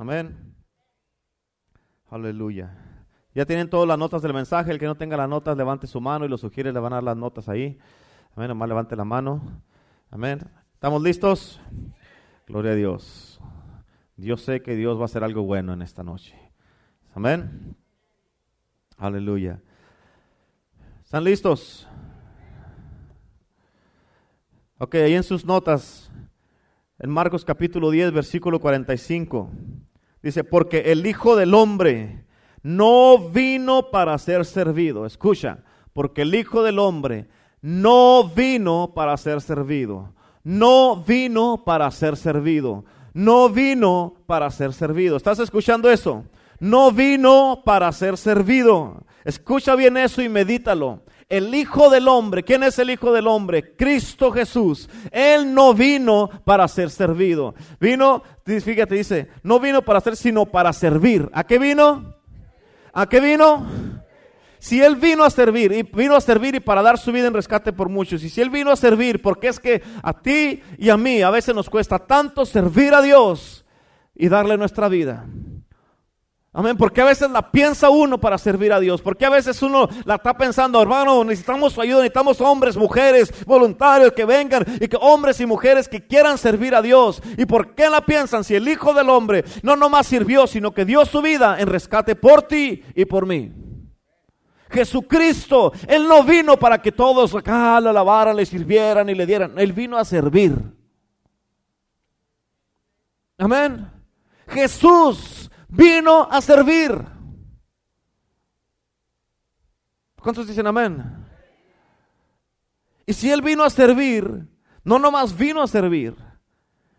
Amén. Aleluya. Ya tienen todas las notas del mensaje. El que no tenga las notas, levante su mano y lo sugiere, le van a dar las notas ahí. Amén. Nomás levante la mano. Amén. ¿Estamos listos? Gloria a Dios. Dios sé que Dios va a hacer algo bueno en esta noche. Amén. Aleluya. ¿Están listos? Ok, ahí en sus notas, en Marcos capítulo 10, versículo 45, dice, porque el Hijo del Hombre no vino para ser servido. Escucha, porque el Hijo del Hombre no vino para ser servido. No vino para ser servido. No vino para ser servido. ¿Estás escuchando eso? No vino para ser servido. Escucha bien eso y medítalo el Hijo del Hombre. ¿Quién es el Hijo del Hombre? Cristo Jesús. Él no vino para ser servido. Vino, fíjate, dice, no vino para ser, sino para servir. ¿A qué vino? ¿A qué vino? Si Él vino a servir, y vino a servir y para dar su vida en rescate por muchos, y si Él vino a servir, porque es que a ti y a mí a veces nos cuesta tanto servir a Dios y darle nuestra vida. Amén, porque a veces la piensa uno para servir a Dios, porque a veces uno la está pensando, hermano, necesitamos su ayuda, necesitamos hombres, mujeres, voluntarios que vengan y que hombres y mujeres que quieran servir a Dios. ¿Y por qué la piensan? Si el Hijo del Hombre no nomás sirvió, sino que dio su vida en rescate por ti y por mí. Jesucristo, Él no vino para que todos acá le alabaran, le sirvieran y le dieran, Él vino a servir. Amén. Jesús vino a servir. ¿Cuántos dicen amén? Y si Él vino a servir, no nomás vino a servir,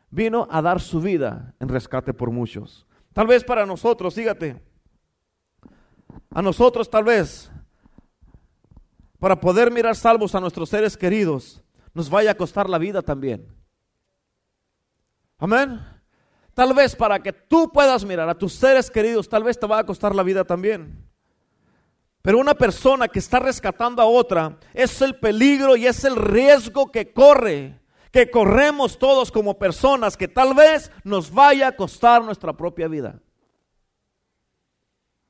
vino a dar su vida en rescate por muchos. Tal vez para nosotros, fíjate, a nosotros tal vez, para poder mirar salvos a nuestros seres queridos, nos vaya a costar la vida también. Amén. Tal vez para que tú puedas mirar a tus seres queridos, tal vez te va a costar la vida también. Pero una persona que está rescatando a otra es el peligro y es el riesgo que corre, que corremos todos como personas, que tal vez nos vaya a costar nuestra propia vida.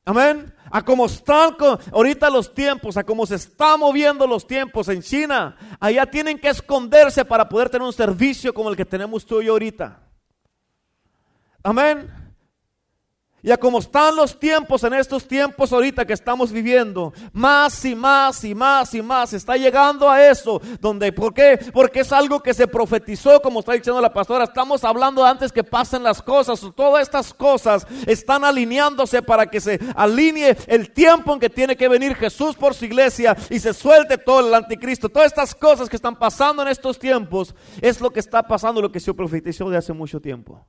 Amén. A cómo están ahorita los tiempos, a cómo se están moviendo los tiempos en China, allá tienen que esconderse para poder tener un servicio como el que tenemos tú y yo ahorita. Amén. Y a como están los tiempos en estos tiempos ahorita que estamos viviendo, más y más y más y más está llegando a eso, donde ¿por qué? Porque es algo que se profetizó, como está diciendo la pastora, estamos hablando antes que pasen las cosas, todas estas cosas están alineándose para que se alinee el tiempo en que tiene que venir Jesús por su iglesia y se suelte todo el anticristo. Todas estas cosas que están pasando en estos tiempos es lo que está pasando, lo que se profetizó de hace mucho tiempo.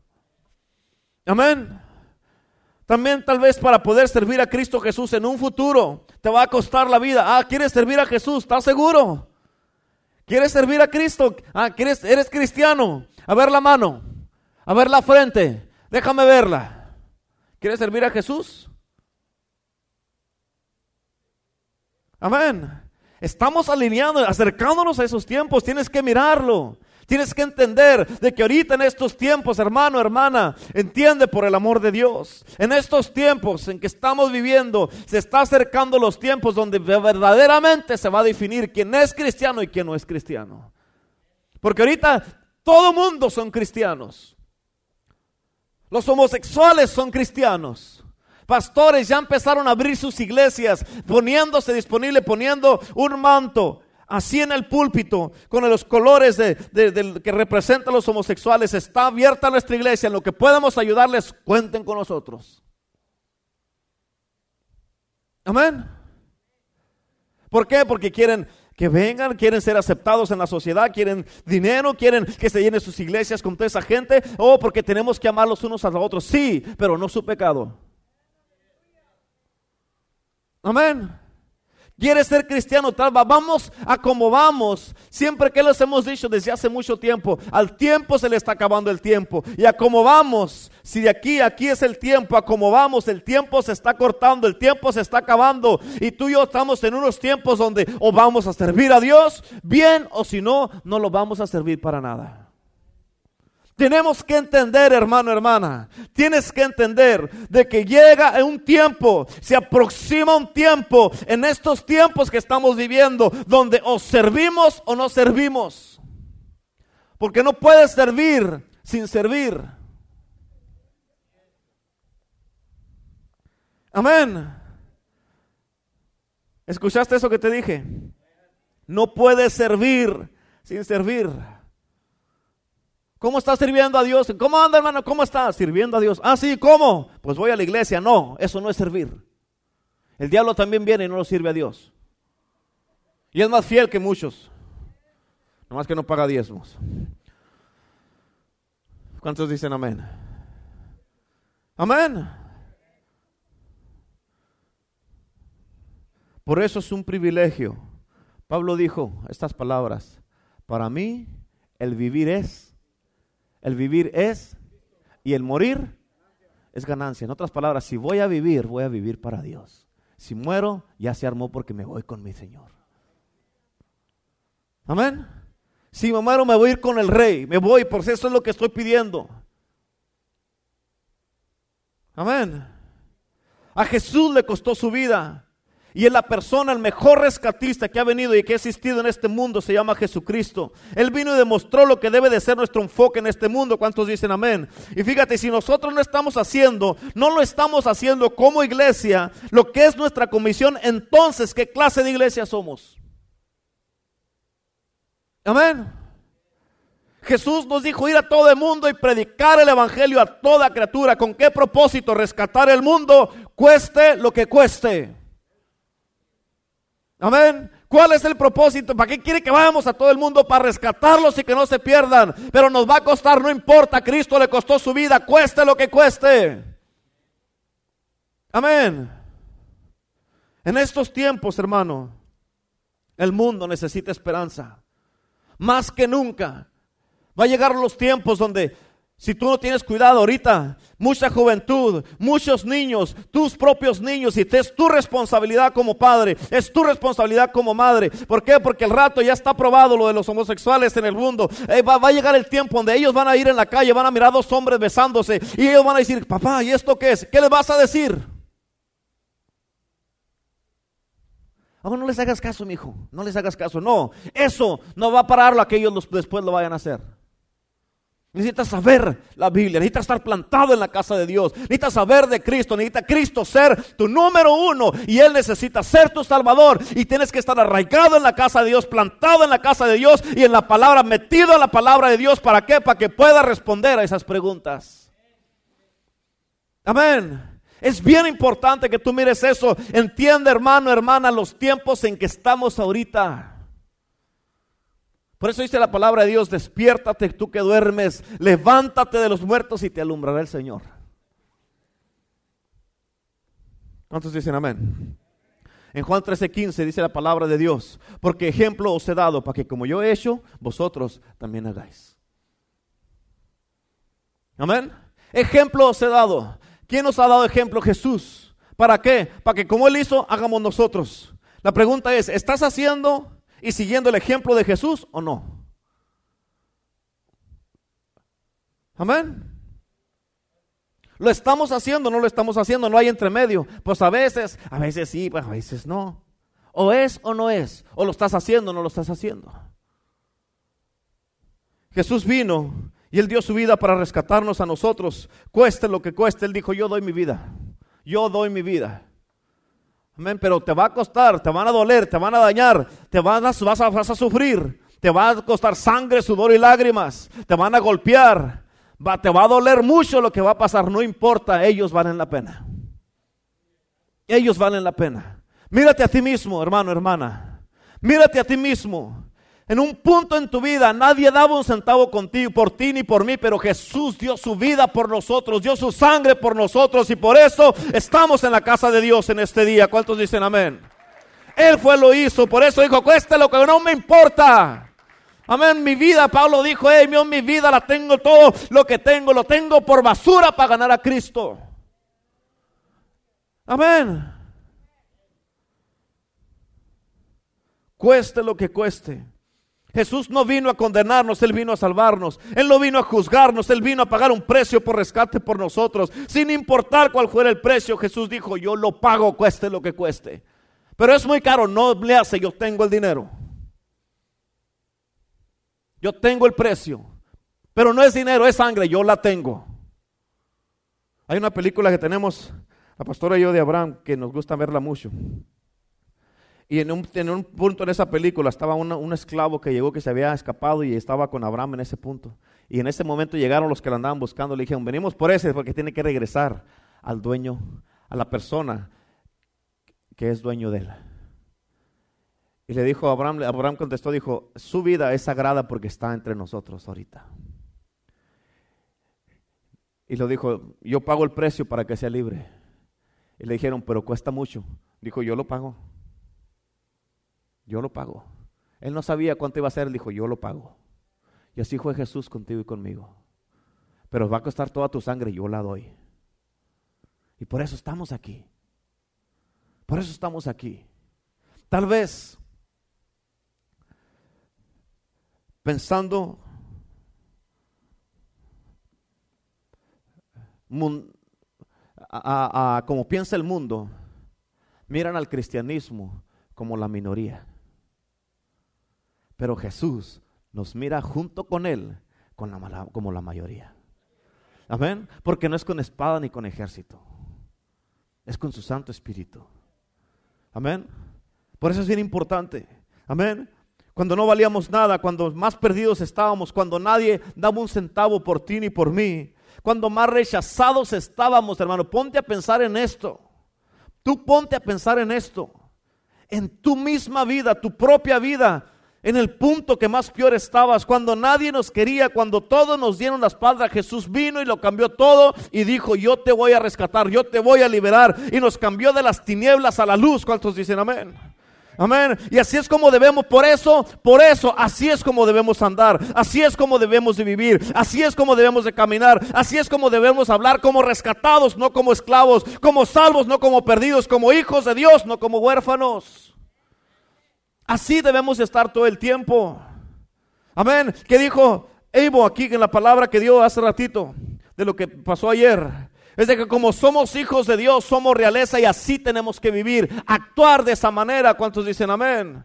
Amén. También tal vez para poder servir a Cristo Jesús en un futuro te va a costar la vida. Ah, ¿quieres servir a Jesús? ¿Estás seguro? ¿Quieres servir a Cristo? Ah, ¿quieres, eres cristiano? A ver la mano. A ver la frente. Déjame verla. ¿Quieres servir a Jesús? Amén. Estamos alineando, acercándonos a esos tiempos. Tienes que mirarlo. Tienes que entender de que ahorita en estos tiempos, hermano, hermana, entiende por el amor de Dios. En estos tiempos en que estamos viviendo, se está acercando los tiempos donde verdaderamente se va a definir quién es cristiano y quién no es cristiano. Porque ahorita todo mundo son cristianos. Los homosexuales son cristianos. Pastores ya empezaron a abrir sus iglesias, poniéndose disponible, poniendo un manto así en el púlpito, con los colores de, que representan los homosexuales. Está abierta nuestra iglesia. En lo que podamos ayudarles, cuenten con nosotros. Amén. ¿Por qué? Porque quieren que vengan, quieren ser aceptados en la sociedad, quieren dinero, quieren que se llenen sus iglesias con toda esa gente, o porque tenemos que amar los unos a los otros. Sí, pero no su pecado. Amén. ¿Quieres ser cristiano? Tal vamos a como vamos. Siempre que les hemos dicho desde hace mucho tiempo, al tiempo se le está acabando el tiempo. Y a como vamos, si de aquí aquí es el tiempo, a como vamos, el tiempo se está cortando, el tiempo se está acabando. Y tú y yo estamos en unos tiempos donde o vamos a servir a Dios bien o si no, no lo vamos a servir para nada. Tenemos que entender, hermano, hermana, tienes que entender de que llega un tiempo, se aproxima un tiempo en estos tiempos que estamos viviendo, donde o servimos o no servimos. Porque no puedes servir sin servir. Amén. ¿Escuchaste eso que te dije? No puedes servir sin servir. ¿Cómo estás sirviendo a Dios? ¿Cómo anda, hermano? ¿Cómo estás sirviendo a Dios? Ah, sí, ¿cómo? Pues voy a la iglesia. No, eso no es servir. El diablo también viene y no lo sirve a Dios. Y es más fiel que muchos. Nomás que no paga diezmos. ¿Cuántos dicen amén? Amén. Por eso es un privilegio. Pablo dijo estas palabras. Para mí el vivir es el vivir es y el morir es ganancia. En otras palabras, si voy a vivir, voy a vivir para Dios. Si muero, ya se armó porque me voy con mi Señor. Amén. Si me muero, me voy a ir con el rey. Me voy, por eso es lo que estoy pidiendo. Amén. A Jesús le costó su vida. Y es la persona, el mejor rescatista que ha venido y que ha existido en este mundo, se llama Jesucristo. Él vino y demostró lo que debe de ser nuestro enfoque en este mundo. ¿Cuántos dicen amén? Y fíjate, si nosotros no estamos haciendo, no lo estamos haciendo como iglesia, lo que es nuestra comisión, entonces, ¿qué clase de iglesia somos? Amén. Jesús nos dijo ir a todo el mundo y predicar el Evangelio a toda criatura. ¿Con qué propósito? Rescatar el mundo, cueste lo que cueste. Amén. ¿Cuál es el propósito? ¿Para qué quiere que vayamos a todo el mundo? Para rescatarlos y que no se pierdan. Pero nos va a costar, no importa. Cristo le costó su vida, cueste lo que cueste. Amén. En estos tiempos, hermano, el mundo necesita esperanza. Más que nunca. Va a llegar los tiempos donde si tú no tienes cuidado ahorita, mucha juventud, muchos niños, tus propios niños, y es tu responsabilidad como padre, es tu responsabilidad como madre. ¿Por qué? Porque el rato ya está probado lo de los homosexuales en el mundo. Eh, va, a llegar el tiempo donde ellos van a ir en la calle, van a mirar a dos hombres besándose y ellos van a decir, papá, ¿y esto qué es? ¿Qué les vas a decir? Oh, no les hagas caso, mi hijo, no les hagas caso. No, eso no va a pararlo a que ellos después lo vayan a hacer. Necesitas saber la Biblia, necesitas estar plantado en la casa de Dios, necesitas saber de Cristo, necesita Cristo ser tu número uno y Él necesita ser tu Salvador y tienes que estar arraigado en la casa de Dios, plantado en la casa de Dios y en la palabra, metido en la palabra de Dios. ¿Para qué? Para que pueda responder a esas preguntas. Amén. Es bien importante que tú mires eso. Entiende hermano, hermana, los tiempos en que estamos ahorita. Por eso dice la palabra de Dios, despiértate tú que duermes, levántate de los muertos y te alumbrará el Señor. ¿Cuántos dicen amén? En Juan 13:15 dice la palabra de Dios, porque ejemplo os he dado para que como yo he hecho, vosotros también hagáis. Amén. Ejemplo os he dado. ¿Quién nos ha dado ejemplo? Jesús. ¿Para qué? Para que como Él hizo, hagamos nosotros. La pregunta es, ¿estás haciendo y siguiendo el ejemplo de Jesús o no? Amén. ¿Lo estamos haciendo no lo estamos haciendo? No hay entremedio. Pues a veces, a veces sí, pues a veces no. O es o no es. O lo estás haciendo o no lo estás haciendo. Jesús vino y Él dio su vida para rescatarnos a nosotros. Cueste lo que cueste. Él dijo, yo doy mi vida. Yo doy mi vida. Pero te va a costar, te van a doler, te van a dañar, te van a, vas a sufrir, te va a costar sangre, sudor y lágrimas, te van a golpear, va, te va a doler mucho lo que va a pasar, no importa, ellos valen la pena. Ellos valen la pena. Mírate a ti mismo, hermano, hermana. Mírate a ti mismo. En un punto en tu vida nadie daba un centavo contigo, por ti ni por mí, pero Jesús dio su vida por nosotros, dio su sangre por nosotros y por eso estamos en la casa de Dios en este día. ¿Cuántos dicen amén? Él fue lo hizo, por eso dijo, cueste lo que no me importa. Amén, mi vida, Pablo dijo, hey, mi vida la tengo todo, lo que tengo, lo tengo por basura para ganar a Cristo. Amén. Cueste lo que cueste. Jesús no vino a condenarnos, Él vino a salvarnos. Él no vino a juzgarnos, Él vino a pagar un precio por rescate por nosotros. Sin importar cuál fuera el precio, Jesús dijo, yo lo pago, cueste lo que cueste. Pero es muy caro, no le hace, yo tengo el dinero. Yo tengo el precio. Pero no es dinero, es sangre, yo la tengo. Hay una película que tenemos, la pastora y yo de Abraham, que nos gusta verla mucho. Y en un, un, punto en esa película estaba un esclavo que llegó que se había escapado y estaba con Abraham en ese punto. Y en ese momento llegaron los que lo andaban buscando. Le dijeron, venimos por ese porque tiene que regresar al dueño, a la persona que es dueño de él. Y le dijo Abraham, Abraham contestó, dijo, su vida es sagrada porque está entre nosotros ahorita. Y lo dijo, yo pago el precio para que sea libre. Y le dijeron, pero cuesta mucho. Dijo, yo lo pago yo lo pago. Él no sabía cuánto iba a ser, él dijo, yo lo pago. Y así fue Jesús contigo y conmigo. Pero va a costar toda tu sangre, yo la doy. Y por eso estamos aquí. Por eso estamos aquí. Tal vez pensando como piensa el mundo, miran al cristianismo como la minoría. Pero Jesús nos mira junto con Él con la, como la mayoría. Amén. Porque no es con espada ni con ejército. Es con su Santo Espíritu. Amén. Por eso es bien importante. Amén. Cuando no valíamos nada, cuando más perdidos estábamos, cuando nadie daba un centavo por ti ni por mí, cuando más rechazados estábamos, hermano, ponte a pensar en esto. Tú ponte a pensar en esto. En tu misma vida, tu propia vida, en el punto que más peor estabas, cuando nadie nos quería, cuando todos nos dieron la espalda, Jesús vino y lo cambió todo y dijo, yo te voy a rescatar, yo te voy a liberar. Y nos cambió de las tinieblas a la luz. ¿Cuántos dicen amén? Amén. Y así es como debemos, por eso, por eso, así es como debemos andar, así es como debemos de vivir, así es como debemos de caminar, así es como debemos hablar como rescatados, no como esclavos, como salvos, no como perdidos, como hijos de Dios, no como huérfanos. Así debemos estar todo el tiempo. Amén. ¿Qué dijo Evo aquí en la palabra que dio hace ratito de lo que pasó ayer? Es de que como somos hijos de Dios, somos realeza y así tenemos que vivir, actuar de esa manera. ¿Cuántos dicen amén?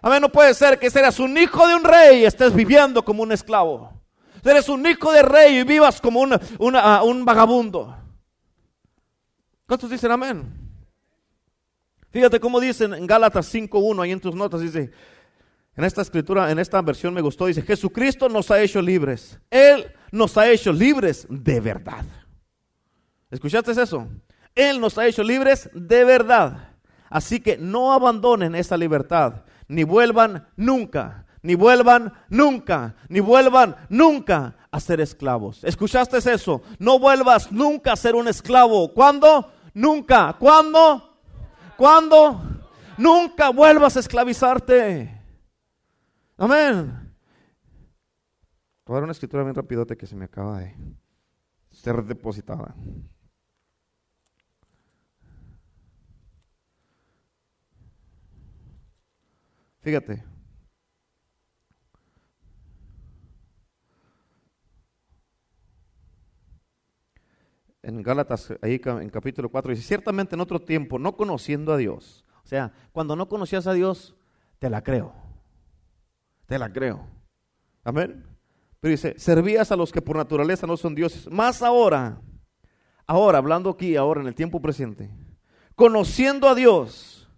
Amén, no puede ser que seas un hijo de un rey y estés viviendo como un esclavo. Eres un hijo de rey y vivas como ah, un vagabundo. ¿Cuántos dicen amén? Fíjate cómo dicen en Gálatas 5.1, ahí en tus notas, dice, en esta escritura, en esta versión me gustó, dice, Jesucristo nos ha hecho libres. Él nos ha hecho libres de verdad. ¿Escuchaste eso? Él nos ha hecho libres de verdad. Así que no abandonen esa libertad, ni vuelvan nunca, ni vuelvan nunca, ni vuelvan nunca a ser esclavos. ¿Escuchaste eso? No vuelvas nunca a ser un esclavo. ¿Cuándo? Nunca. ¿Cuándo? ¿Cuándo? Nunca vuelvas a esclavizarte. Amén. Voy a dar una escritura bien rapidote que se me acaba de ser depositada. Fíjate. En Gálatas, ahí en capítulo 4, dice, ciertamente en otro tiempo, no conociendo a Dios, o sea, cuando no conocías a Dios, te la creo, te la creo. Amén. Pero dice, servías a los que por naturaleza no son dioses, más ahora, ahora, hablando aquí, ahora en el tiempo presente, conociendo a Dios,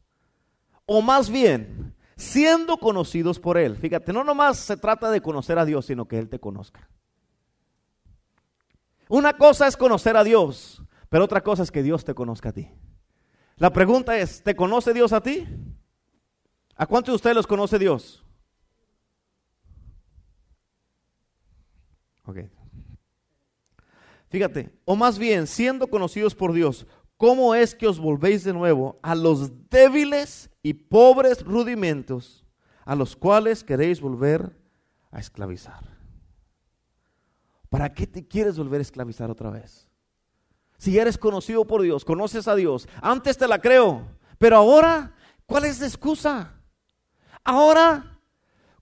o más bien, siendo conocidos por Él. Fíjate, no nomás se trata de conocer a Dios, sino que Él te conozca. Una cosa es conocer a Dios, pero otra cosa es que Dios te conozca a ti. La pregunta es, ¿te conoce Dios a ti? ¿A cuántos de ustedes los conoce Dios? Ok. Fíjate, o más bien, siendo conocidos por Dios, ¿cómo es que os volvéis de nuevo a los débiles y pobres rudimentos a los cuales queréis volver a esclavizar? ¿Para qué te quieres volver a esclavizar otra vez? Si eres conocido por Dios, conoces a Dios, antes te la creo, pero ahora, ¿cuál es la excusa? Ahora,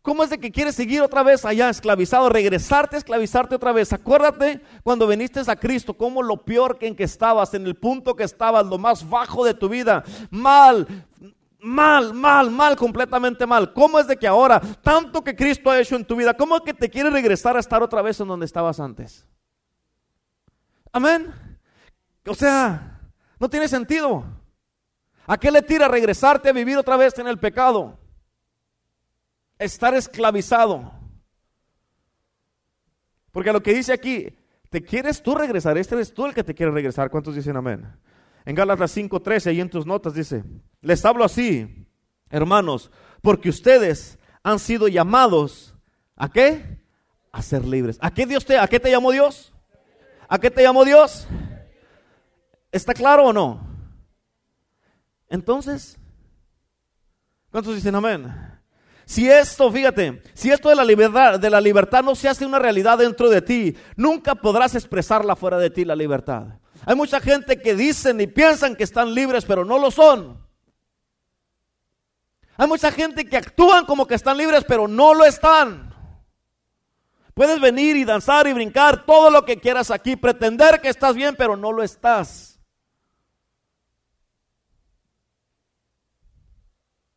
¿Cómo es de que quieres seguir otra vez allá esclavizado, regresarte, esclavizarte otra vez? Acuérdate cuando viniste a Cristo, cómo lo peor que en que estabas, en el punto que estabas, lo más bajo de tu vida, mal, mal, mal, mal, completamente mal. ¿Cómo es de que ahora, tanto que Cristo ha hecho en tu vida, cómo es que te quiere regresar a estar otra vez en donde estabas antes? Amén. O sea, no tiene sentido. ¿A qué le tira regresarte a vivir otra vez en el pecado? Estar esclavizado. Porque lo que dice aquí, ¿te quieres tú regresar? Este eres tú el que te quiere regresar. ¿Cuántos dicen amén? En Gálatas 5:13, ahí en tus notas dice, les hablo así, hermanos, porque ustedes han sido llamados, ¿a qué? A ser libres. ¿A qué Dios te, a qué te llamó Dios? ¿A qué te llamó Dios? ¿Está claro o no? Entonces, ¿cuántos dicen amén? Si esto, fíjate, si esto de la libertad, de la libertad no se hace una realidad dentro de ti, nunca podrás expresarla fuera de ti la libertad. Hay mucha gente que dicen y piensan que están libres, pero no lo son. Hay mucha gente que actúan como que están libres, pero no lo están. Puedes venir y danzar y brincar todo lo que quieras aquí, pretender que estás bien, pero no lo estás.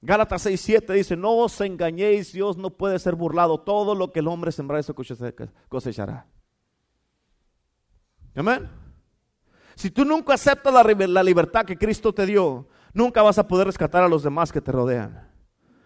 Gálatas 6, 7 dice, no os engañéis, Dios no puede ser burlado. Todo lo que el hombre sembra, eso cosechará. Amén. Si tú nunca aceptas la, libertad que Cristo te dio, nunca vas a poder rescatar a los demás que te rodean.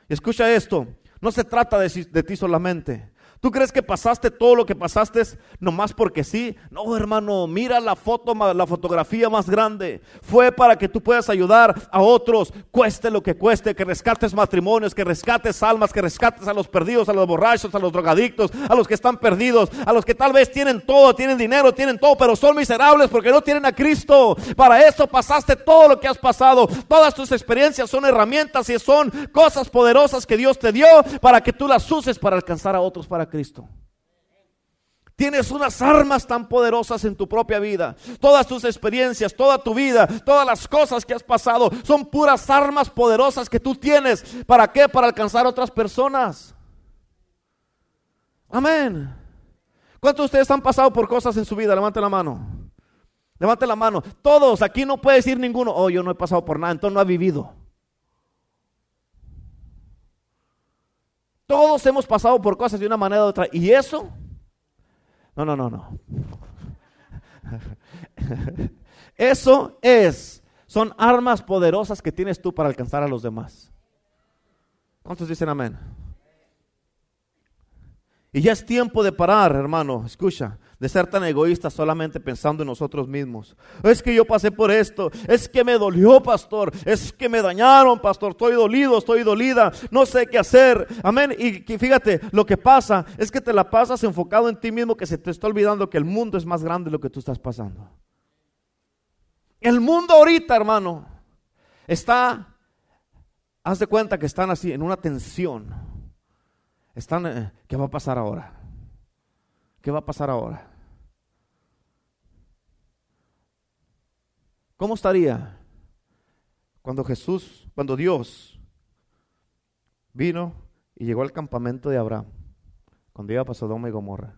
Y escucha esto, no se trata de ti solamente. ¿Tú crees que pasaste todo lo que pasaste nomás porque sí? No, hermano, mira la foto, la fotografía más grande. Fue para que tú puedas ayudar a otros, cueste lo que cueste, que rescates matrimonios, que rescates almas, que rescates a los perdidos, a los borrachos, a los drogadictos, a los que están perdidos, a los que tal vez tienen todo, tienen dinero, tienen todo, pero son miserables porque no tienen a Cristo. Para eso pasaste todo lo que has pasado. Todas tus experiencias son herramientas y son cosas poderosas que Dios te dio para que tú las uses para alcanzar a otros para Cristo. Tienes unas armas tan poderosas en tu propia vida. Todas tus experiencias, toda tu vida, todas las cosas que has pasado son puras armas poderosas que tú tienes. ¿Para qué? Para alcanzar otras personas. Amén. ¿Cuántos de ustedes han pasado por cosas en su vida? Levante la mano. Levante la mano. Todos, aquí no puede decir ninguno, oh, yo no he pasado por nada, entonces no ha vivido. Todos hemos pasado por cosas de una manera u otra. ¿Y eso? No, no, no, no. Eso es, son armas poderosas que tienes tú para alcanzar a los demás. ¿Cuántos dicen amén? Y ya es tiempo de parar, hermano. Escucha, de ser tan egoístas solamente pensando en nosotros mismos. Es que yo pasé por esto, es que me dolió, pastor, es que me dañaron, pastor, estoy dolido, estoy dolida, no sé qué hacer. Amén. Y fíjate, lo que pasa es que te la pasas enfocado en ti mismo, que se te está olvidando que el mundo es más grande de lo que tú estás pasando. El mundo ahorita, hermano, está, haz de cuenta que están así, en una tensión. Eh, ¿qué va a pasar ahora? ¿Qué va a pasar ahora? ¿Cómo estaría cuando Jesús, cuando Dios vino y llegó al campamento de Abraham, cuando iba a Sodoma y Gomorra?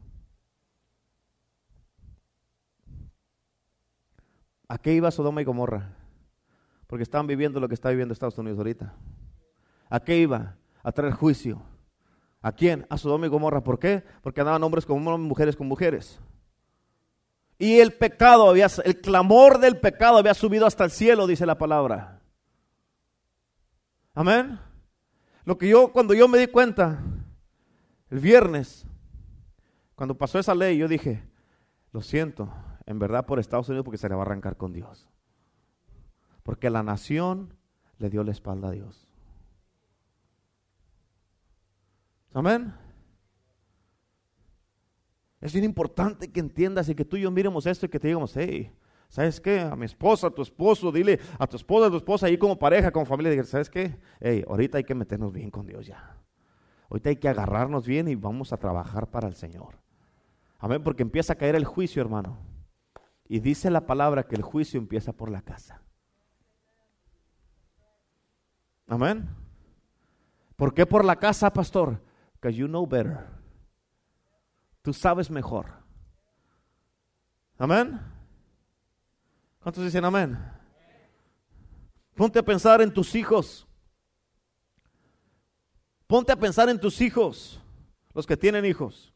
¿A qué iba Sodoma y Gomorra? Porque estaban viviendo lo que está viviendo Estados Unidos ahorita. ¿A qué iba? A traer juicio ¿A quién? A Sodoma y Gomorra. ¿Por qué? Porque andaban hombres con hombres, mujeres con mujeres. Y el pecado había, el clamor del pecado había subido hasta el cielo, dice la palabra. Amén. Lo que yo, cuando yo me di cuenta, el viernes, cuando pasó esa ley, yo dije, lo siento, en verdad por Estados Unidos porque se le va a arrancar con Dios. Porque la nación le dio la espalda a Dios. Amén. Es bien importante que entiendas y que tú y yo miremos esto y que te digamos, hey, ¿sabes qué? A mi esposa, a tu esposo, dile a tu esposa, a tu esposa, ahí como pareja, como familia, ¿sabes qué? Hey, ahorita hay que meternos bien con Dios ya. Ahorita hay que agarrarnos bien y vamos a trabajar para el Señor. Amén, porque empieza a caer el juicio, hermano. Y dice la palabra que el juicio empieza por la casa. Amén. ¿Por qué por la casa, pastor? You know better. Tú sabes mejor. Amén. ¿Cuántos dicen amén? Ponte a pensar en tus hijos. Ponte a pensar en tus hijos, los que tienen hijos,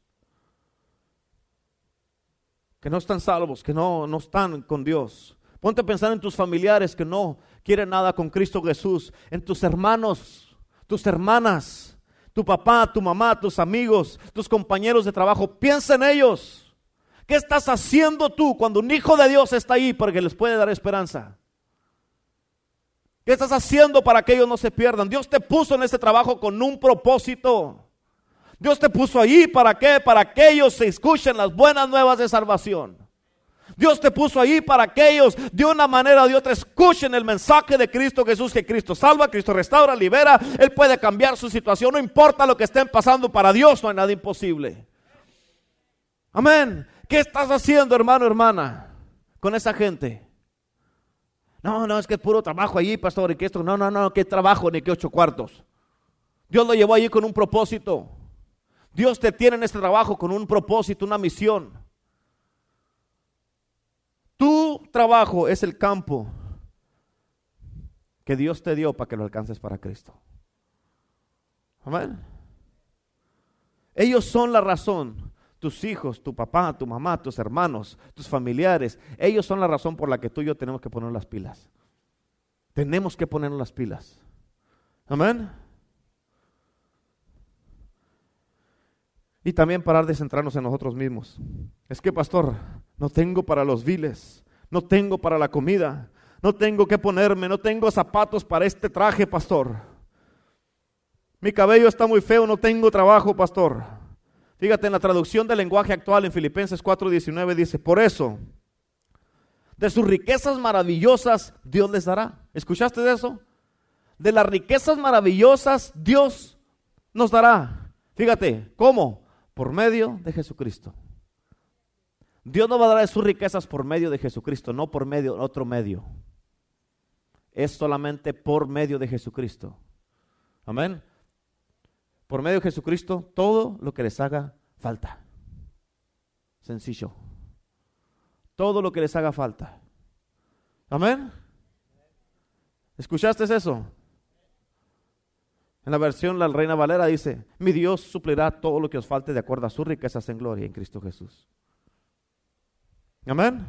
que no están salvos, que no, no están con Dios. Ponte a pensar en tus familiares que no quieren nada con Cristo Jesús, en tus hermanos, tus hermanas, tu papá, tu mamá, tus amigos, tus compañeros de trabajo. Piensa en ellos. ¿Qué estás haciendo tú cuando un hijo de Dios está ahí porque les puede dar esperanza? ¿Qué estás haciendo para que ellos no se pierdan? Dios te puso en este trabajo con un propósito. Dios te puso ahí para qué? Para que ellos se escuchen las buenas nuevas de salvación. Dios te puso ahí para que ellos de una manera o de otra escuchen el mensaje de Cristo Jesús, que Cristo salva, Cristo restaura, libera, Él puede cambiar su situación, no importa lo que estén pasando, para Dios no hay nada imposible. Amén. ¿Qué estás haciendo, hermano, hermana, con esa gente? No, no, es que es puro trabajo allí, pastor, y que esto, no, no, no, que trabajo, ni que ocho cuartos. Dios lo llevó allí con un propósito. Dios te tiene en este trabajo con un propósito, una misión. Tu trabajo es el campo que Dios te dio para que lo alcances para Cristo. Amén. Ellos son la razón tus hijos, tu papá, tu mamá, tus hermanos, tus familiares, ellos son la razón por la que tú y yo tenemos que poner las pilas. Tenemos que poner las pilas. Amén. Y también parar de centrarnos en nosotros mismos. Es que, pastor, no tengo para los viles, no tengo para la comida, no tengo que ponerme, no tengo zapatos para este traje, pastor. Mi cabello está muy feo, no tengo trabajo, pastor. Fíjate, en la traducción del lenguaje actual en Filipenses 4:19 dice, por eso, de sus riquezas maravillosas Dios les dará. ¿Escuchaste de eso? De las riquezas maravillosas Dios nos dará. Fíjate, ¿cómo? Por medio de Jesucristo. Dios no va a dar sus riquezas por medio de Jesucristo, no por medio otro medio. Es solamente por medio de Jesucristo. Amén por medio de Jesucristo todo lo que les haga falta. Sencillo. Todo lo que les haga falta. Amén. ¿Escuchaste eso? En la versión La Reina Valera dice, mi Dios suplirá todo lo que os falte de acuerdo a sus riquezas en gloria en Cristo Jesús. Amén.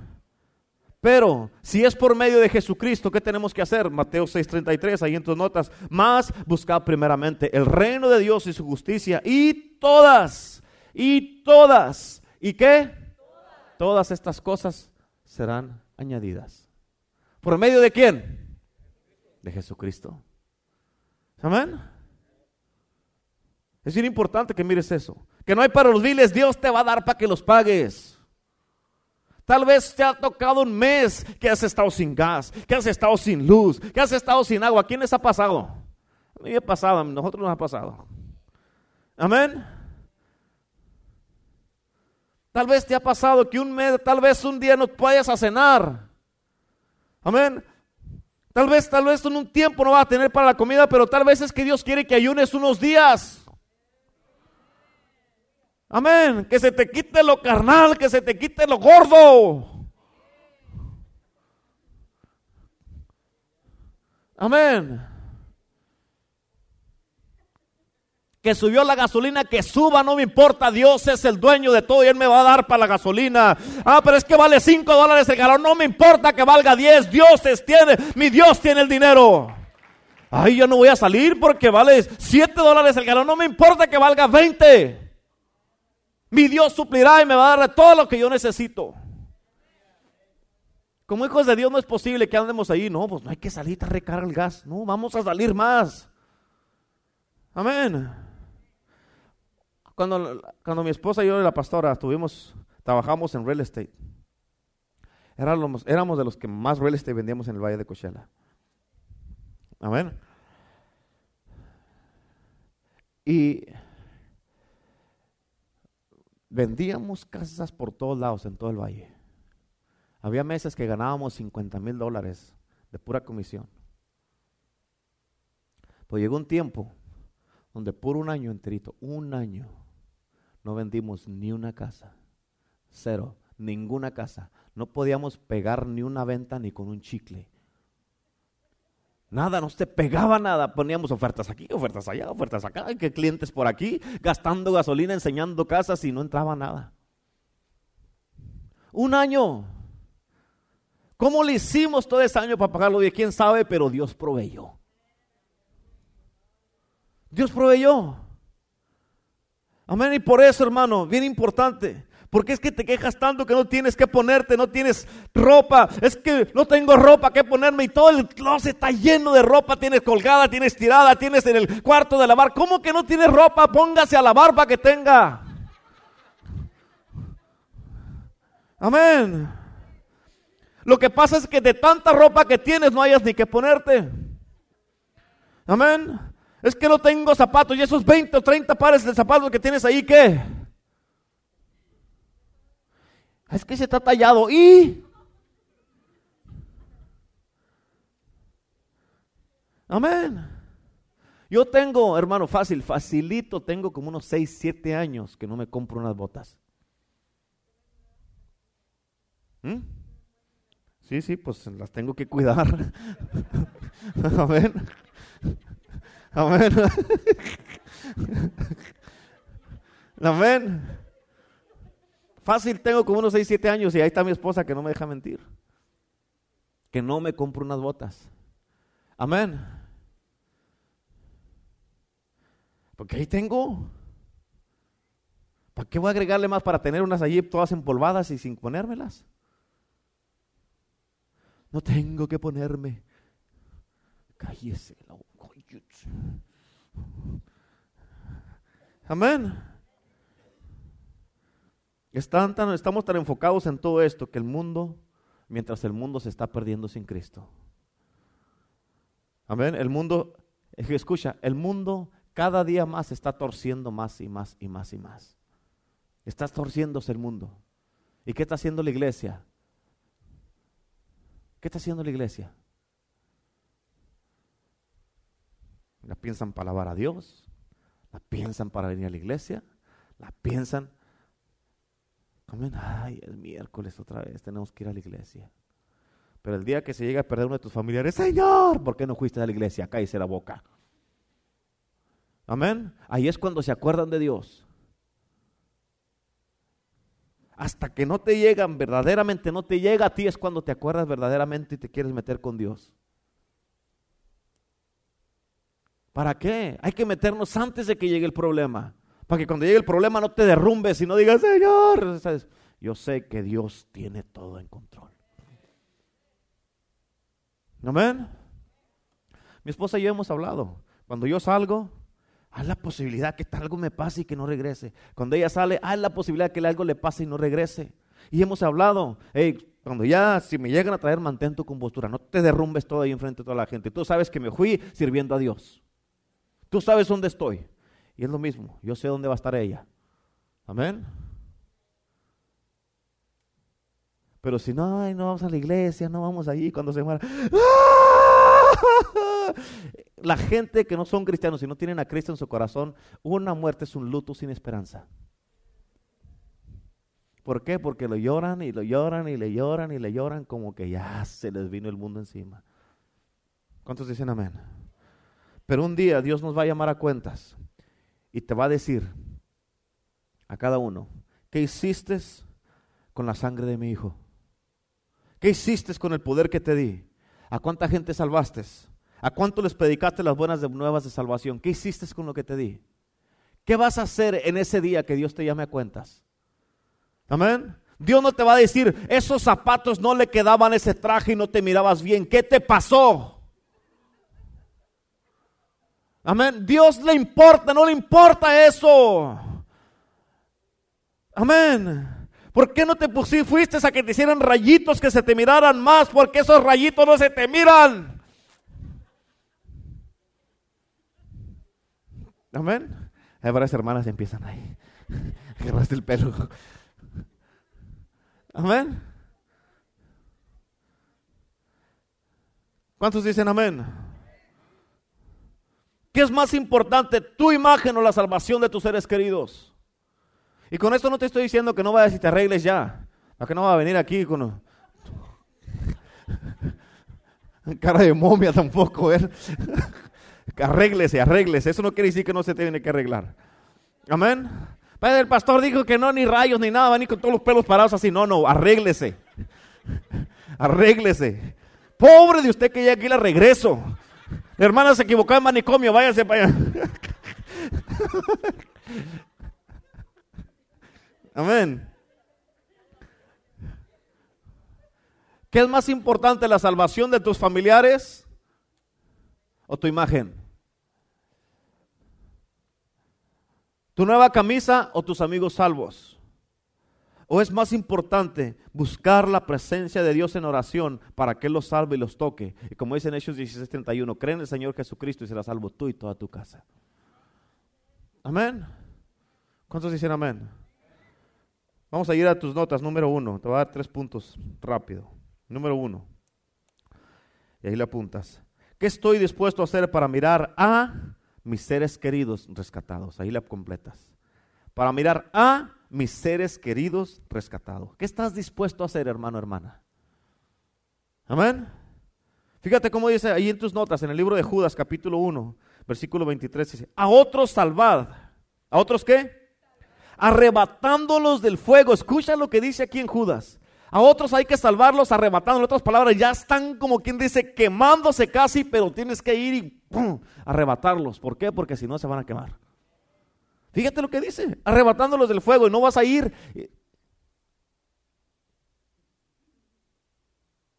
Pero si es por medio de Jesucristo, ¿qué tenemos que hacer? Mateo 6:33, ahí en tus notas. Más buscar primeramente el reino de Dios y su justicia. Y todas, y todas, ¿y qué? Todas, estas cosas serán añadidas. ¿Por medio de quién? De Jesucristo. Amén. Es bien importante que mires eso. Que no hay para los viles, Dios te va a dar para que los pagues. Tal vez te ha tocado un mes que has estado sin gas, que has estado sin luz, que has estado sin agua. ¿Quién les ha pasado? A mí me ha pasado, a nosotros nos ha pasado. Amén. Tal vez te ha pasado que un mes, tal vez un día no vayas a cenar. Amén. Tal vez, tal vez en un tiempo no vas a tener para la comida, pero tal vez es que Dios quiere que ayunes unos días. Amén. Que se te quite lo carnal, que se te quite lo gordo. Amén. Que subió la gasolina, que suba, no me importa. Dios es el dueño de todo y Él me va a dar para la gasolina. Ah, pero es que vale 5 dólares el galón. No me importa que valga 10. Dios tiene, mi Dios tiene el dinero. Ay, yo no voy a salir porque vale 7 dólares el galón. No me importa que valga 20. Mi Dios suplirá y me va a dar todo lo que yo necesito. Como hijos de Dios no es posible que andemos ahí. No, pues no hay que salir a recargar el gas. No, vamos a salir más. Amén. Cuando, cuando mi esposa y yo la pastora estuvimos, trabajamos en real estate. Éramos, éramos de los que más real estate vendíamos en el Valle de Coachella. Amén. Y Vendíamos casas por todos lados, en todo el valle. Había meses que ganábamos 50 mil dólares de pura comisión. Pues llegó un tiempo donde por un año enterito, un año, no vendimos ni una casa. Cero, ninguna casa. No podíamos pegar ni una venta ni con un chicle. Nada, no se pegaba nada. Poníamos ofertas aquí, ofertas allá, ofertas acá, que clientes por aquí, gastando gasolina, enseñando casas y no entraba nada. Un año. ¿Cómo le hicimos todo ese año para pagarlo? De quién sabe, pero Dios proveyó. Dios proveyó. Amén. Y por eso, hermano, bien importante. Porque es que te quejas tanto que no tienes que ponerte, no tienes ropa. Es que no tengo ropa que ponerme y todo el closet está lleno de ropa. Tienes colgada, tienes tirada, tienes en el cuarto de lavar. ¿Cómo que no tienes ropa? Póngase a lavar para que tenga. Amén. Lo que pasa es que de tanta ropa que tienes no hayas ni que ponerte. Amén. Es que no tengo zapatos y esos 20 o 30 pares de zapatos que tienes ahí, ¿qué? Es que se está tallado y... Amén. Yo tengo, hermano, fácil, facilito, tengo como unos 6, 7 años que no me compro unas botas. ¿Mm? Sí, sí, pues las tengo que cuidar. Amén. Amén. Amén. Fácil, tengo como unos 6, 7 años y ahí está mi esposa que no me deja mentir. Que no me compro unas botas. Amén. Porque ahí tengo. ¿Para qué voy a agregarle más para tener unas allí todas empolvadas y sin ponérmelas? No tengo que ponerme. Cállese. Amén estamos tan enfocados en todo esto que el mundo, mientras el mundo se está perdiendo sin Cristo. Amén. El mundo, escucha, el mundo cada día más está torciendo más y más y más y más. Está torciéndose el mundo. ¿Y qué está haciendo la iglesia? ¿Qué está haciendo la iglesia? La piensan para alabar a Dios, la piensan para venir a la iglesia, la piensan Amén. Ay, es miércoles otra vez, tenemos que ir a la iglesia. Pero el día que se llega a perder uno de tus familiares, Señor, ¿por qué no fuiste a la iglesia? Cállese la boca. Amén. Ahí es cuando se acuerdan de Dios. Hasta que no te llegan, verdaderamente no te llega a ti, es cuando te acuerdas verdaderamente y te quieres meter con Dios. ¿Para qué? Hay que meternos antes de que llegue el problema. Para que cuando llegue el problema no te derrumbes y no digas, Señor, yo sé que Dios tiene todo en control. Amén. Mi esposa y yo hemos hablado. Cuando yo salgo, hay la posibilidad que algo me pase y que no regrese. Cuando ella sale, hay la posibilidad que algo le pase y no regrese. Y hemos hablado, cuando ya, si me llegan a traer, mantén tu compostura. No te derrumbes todo ahí enfrente de toda la gente. Tú sabes que me fui sirviendo a Dios. Tú sabes dónde estoy. Y es lo mismo, yo sé dónde va a estar ella. Amén. Pero si no, no vamos a la iglesia, no vamos allí cuando se muera. La gente que no son cristianos y no tienen a Cristo en su corazón, una muerte es un luto sin esperanza. ¿Por qué? Porque lo lloran y lo lloran y le lloran y le lloran como que ya se les vino el mundo encima. ¿Cuántos dicen amén? Pero un día Dios nos va a llamar a cuentas y te va a decir a cada uno, ¿qué hiciste con la sangre de mi hijo? ¿Qué hiciste con el poder que te di? ¿A cuánta gente salvaste? ¿A cuánto les predicaste las buenas nuevas de salvación? ¿Qué hiciste con lo que te di? ¿Qué vas a hacer en ese día que Dios te llame a cuentas? Amén. Dios no te va a decir, esos zapatos no le quedaban ese traje y no te mirabas bien. ¿Qué te pasó? Amén. Dios le importa, no le importa eso. Amén. ¿Por qué no te pusiste, fuiste a que te hicieran rayitos que se te miraran más? Porque esos rayitos no se te miran. Amén. Hay varias hermanas empiezan ahí. Agarraste el pelo. Amén. ¿Cuántos dicen amén? ¿Qué es más importante, tu imagen o la salvación de tus seres queridos? Y con esto no te estoy diciendo que no vayas y te arregles ya. ¿A que no va a venir aquí con cara de momia tampoco? ¿eh? arréglese, arréglese. Eso no quiere decir que no se tiene que arreglar. Amén. El pastor dijo que no, ni rayos, ni nada, ni con todos los pelos parados así. No, no, arréglese. Arréglese. Pobre de usted que ya aquí la regreso. La hermana se equivocó en manicomio, váyase para allá. Amén. ¿Qué es más importante, la salvación de tus familiares o tu imagen? ¿Tu nueva camisa o tus amigos salvos? ¿O es más importante buscar la presencia de Dios en oración para que Él los salve y los toque? Y como dice en Hechos 16:31, cree en el Señor Jesucristo y será salvo tú y toda tu casa. Amén. ¿Cuántos dicen amén? Vamos a ir a tus notas. Número uno. Te voy a dar tres puntos rápido. Número uno. Y ahí le apuntas. ¿Qué estoy dispuesto a hacer para mirar a mis seres queridos rescatados? Ahí le completas. Para mirar a mis seres queridos rescatados. ¿Qué estás dispuesto a hacer, hermano, hermana? Amén. Fíjate cómo dice ahí en tus notas, en el libro de Judas, capítulo 1, versículo 23, dice, a otros salvad. ¿A otros qué? Arrebatándolos del fuego. Escucha lo que dice aquí en Judas. A otros hay que salvarlos arrebatando. En otras palabras, ya están como quien dice quemándose casi, pero tienes que ir y arrebatarlos. ¿Por qué? Porque si no se van a quemar. Fíjate lo que dice, arrebatándolos del fuego y no vas a ir.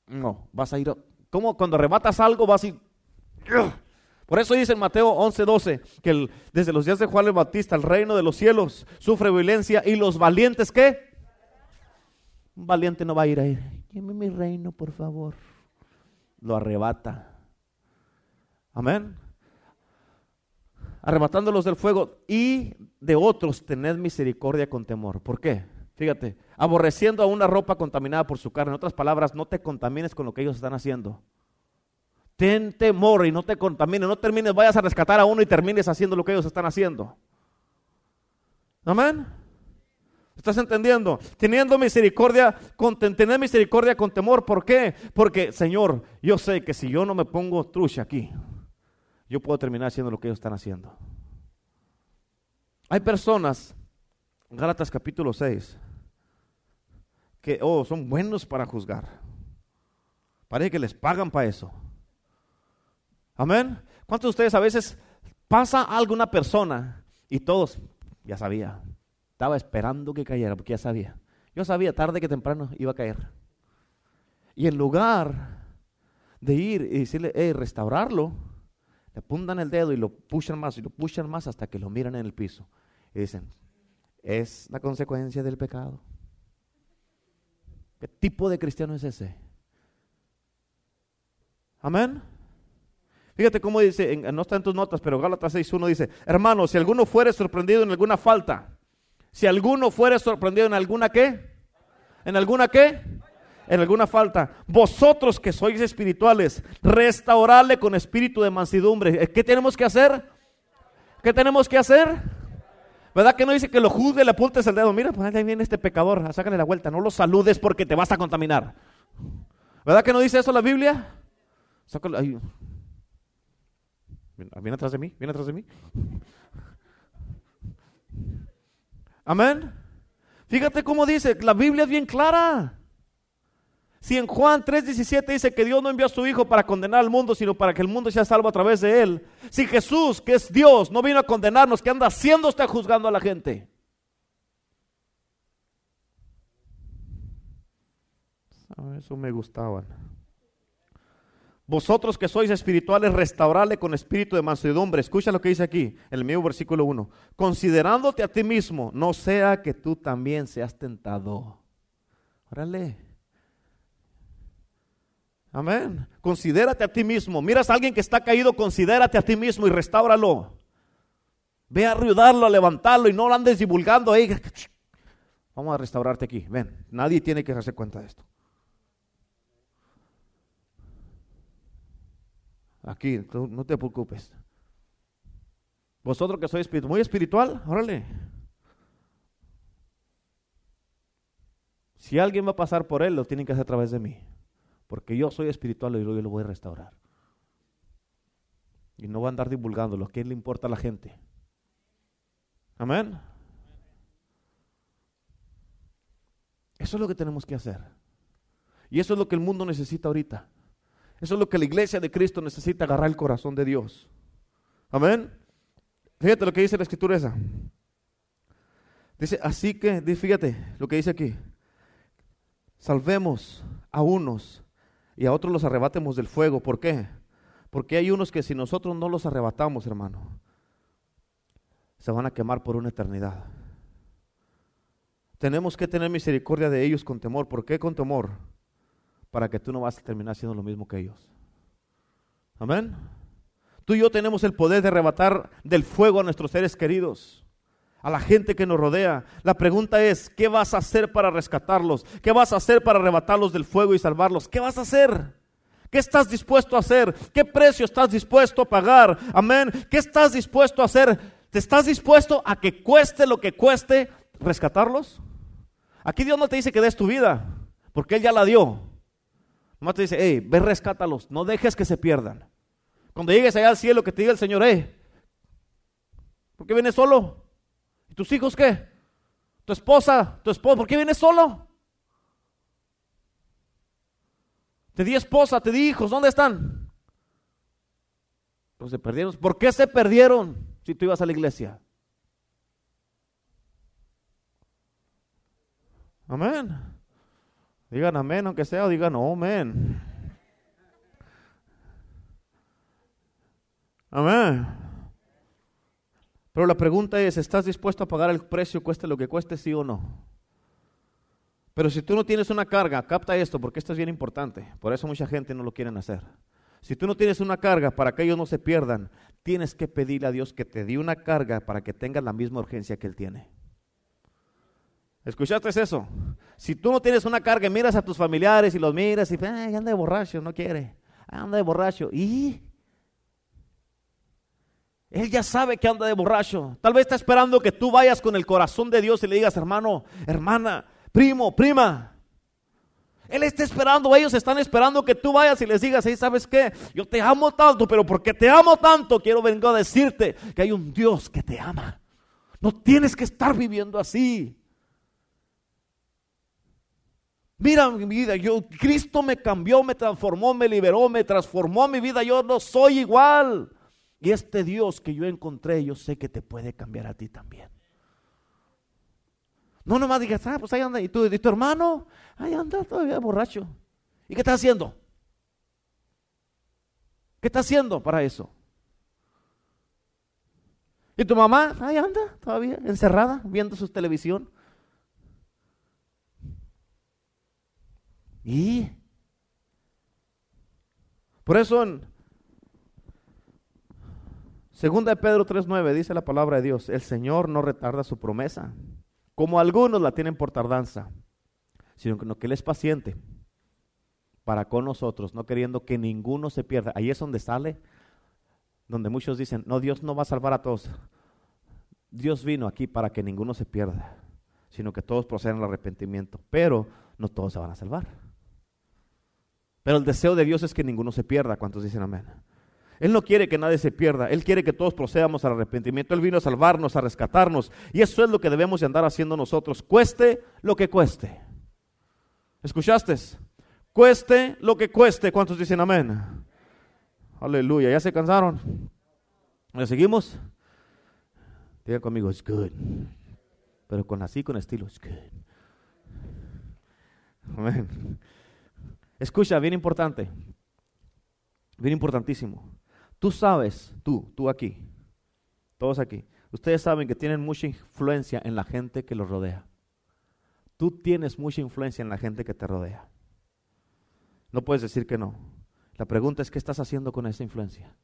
No, vas a ir. Como cuando arrebatas algo vas a ir. Por eso dice en Mateo 11:12 que desde los días de Juan el Bautista el reino de los cielos sufre violencia y los valientes ¿qué? Un valiente no va a ir a ir. Dime mi reino, por favor. Lo arrebata. Amén arrebatándolos del fuego, y de otros tened misericordia con temor. ¿Por qué? Fíjate, aborreciendo a una ropa contaminada por su carne. En otras palabras, no te contamines con lo que ellos están haciendo. Ten temor y no te contamines. No termines, vayas a rescatar a uno y termines haciendo lo que ellos están haciendo. Amén. ¿Estás entendiendo? Teniendo misericordia, con, tener misericordia con temor. ¿Por qué? Porque, Señor, yo sé que si yo no me pongo trucha aquí, yo puedo terminar haciendo lo que ellos están haciendo. Hay personas, Gálatas capítulo 6, que oh, son buenos para juzgar. Parece que les pagan para eso. Amén. ¿Cuántos de ustedes a veces pasa algo una persona y todos ya sabía? Estaba esperando que cayera porque ya sabía. Yo sabía tarde que temprano iba a caer. Y en lugar de ir y decirle, hey, restaurarlo, le apuntan el dedo y lo pushan más y lo pushan más hasta que lo miran en el piso. Y dicen, es la consecuencia del pecado. ¿Qué tipo de cristiano es ese? Amén. Fíjate cómo dice, no está en tus notas, pero Gálatas 6.1 dice, hermano, si alguno fuere sorprendido en alguna falta, si alguno fuere sorprendido en alguna qué, en alguna qué, en alguna falta, vosotros que sois espirituales, restaurarle con espíritu de mansedumbre. ¿Qué tenemos que hacer? ¿Qué tenemos que hacer? ¿Verdad que no dice que lo juzgue, le apuntes el dedo? Mira, pues ahí viene este pecador, sácale la vuelta, no lo saludes porque te vas a contaminar. ¿Verdad que no dice eso la Biblia? Sácale, ahí. Viene atrás de mí, viene atrás de mí. Amén. Fíjate cómo dice, la Biblia es bien clara. Si en Juan 3:17 dice que Dios no envió a su Hijo para condenar al mundo, sino para que el mundo sea salvo a través de él. Si Jesús, que es Dios, no vino a condenarnos, ¿qué anda haciendo usted juzgando a la gente? Eso me gustaban. Vosotros que sois espirituales, restaurarle con espíritu de mansedumbre. Escucha lo que dice aquí, en el mismo versículo 1. Considerándote a ti mismo, no sea que tú también seas tentado. Órale. Amén. Considérate a ti mismo. Miras a alguien que está caído, considérate a ti mismo y restáuralo. Ve a ayudarlo, a levantarlo y no lo andes divulgando ahí. Vamos a restaurarte aquí. Ven, nadie tiene que darse cuenta de esto. Aquí, no te preocupes. Vosotros que sois muy espiritual, órale. Si alguien va a pasar por él, lo tienen que hacer a través de mí. Porque yo soy espiritual y yo lo voy a restaurar. Y no va a andar divulgándolo. ¿Qué le importa a la gente? Amén. Eso es lo que tenemos que hacer. Y eso es lo que el mundo necesita ahorita. Eso es lo que la iglesia de Cristo necesita, agarrar el corazón de Dios. Amén. Fíjate lo que dice la escritura esa. Dice, así que, fíjate lo que dice aquí. Salvemos a unos y a otros los arrebatemos del fuego. ¿Por qué? Porque hay unos que si nosotros no los arrebatamos, hermano, se van a quemar por una eternidad. Tenemos que tener misericordia de ellos con temor. ¿Por qué con temor? Para que tú no vas a terminar siendo lo mismo que ellos. Amén. Tú y yo tenemos el poder de arrebatar del fuego a nuestros seres queridos a la gente que nos rodea. La pregunta es, ¿qué vas a hacer para rescatarlos? ¿Qué vas a hacer para arrebatarlos del fuego y salvarlos? ¿Qué vas a hacer? ¿Qué estás dispuesto a hacer? ¿Qué precio estás dispuesto a pagar? Amén. ¿Qué estás dispuesto a hacer? ¿Te estás dispuesto a que cueste lo que cueste rescatarlos? Aquí Dios no te dice que des tu vida, porque Él ya la dio. No te dice, hey, ve, rescátalos, no dejes que se pierdan. Cuando llegues allá al cielo, que te diga el Señor, hey, ¿por qué vienes solo? ¿Y tus hijos qué? ¿Tu esposa? ¿Tu esposo? ¿Por qué vienes solo? Te di esposa, te di hijos, ¿dónde están? Pues se perdieron. ¿Por qué se perdieron si tú ibas a la iglesia? Amén. Digan amén, aunque sea, o digan amén. Amén. Pero la pregunta es, ¿estás dispuesto a pagar el precio, cueste lo que cueste, sí o no? Pero si tú no tienes una carga, capta esto, porque esto es bien importante. Por eso mucha gente no lo quiere hacer. Si tú no tienes una carga para que ellos no se pierdan, tienes que pedirle a Dios que te dé una carga para que tengas la misma urgencia que Él tiene. ¿Escuchaste eso? Si tú no tienes una carga, miras a tus familiares y los miras y Ay, anda de borracho, no quiere. Anda de borracho. ¿Y? Él ya sabe que anda de borracho. Tal vez está esperando que tú vayas con el corazón de Dios y le digas, hermano, hermana, primo, prima. Él está esperando, ellos están esperando que tú vayas y les digas, hey, ¿sabes qué? Yo te amo tanto, pero porque te amo tanto, quiero venir a decirte que hay un Dios que te ama. No tienes que estar viviendo así. Mira mi vida, yo, Cristo me cambió, me transformó, me liberó, me transformó mi vida. Yo no soy igual. Y este Dios que yo encontré, yo sé que te puede cambiar a ti también. No nomás digas, ah, pues ahí anda, y tú, y tu hermano, ahí anda todavía borracho. ¿Y qué está haciendo? ¿Qué está haciendo para eso? ¿Y tu mamá? Ahí anda todavía, encerrada, viendo su televisión. Y por eso en Segunda de Pedro 3.9 dice la palabra de Dios, el Señor no retarda su promesa, como algunos la tienen por tardanza, sino que Él es paciente para con nosotros, no queriendo que ninguno se pierda. Ahí es donde sale, donde muchos dicen, no, Dios no va a salvar a todos. Dios vino aquí para que ninguno se pierda, sino que todos procedan al arrepentimiento, pero no todos se van a salvar. Pero el deseo de Dios es que ninguno se pierda. ¿Cuántos dicen amén? Él no quiere que nadie se pierda. Él quiere que todos procedamos al arrepentimiento. Él vino a salvarnos, a rescatarnos. Y eso es lo que debemos de andar haciendo nosotros. Cueste lo que cueste. ¿Escuchaste? Cueste lo que cueste. ¿Cuántos dicen amén? Aleluya. ¿Ya se cansaron? ¿Le seguimos? Diga conmigo, it's good. Pero con así, con estilo, it's good. Amén. Escucha, bien importante. Bien importantísimo. Tú sabes, tú, tú aquí, todos aquí, ustedes saben que tienen mucha influencia en la gente que los rodea. Tú tienes mucha influencia en la gente que te rodea. No puedes decir que no. La pregunta es, ¿qué estás haciendo con esa influencia?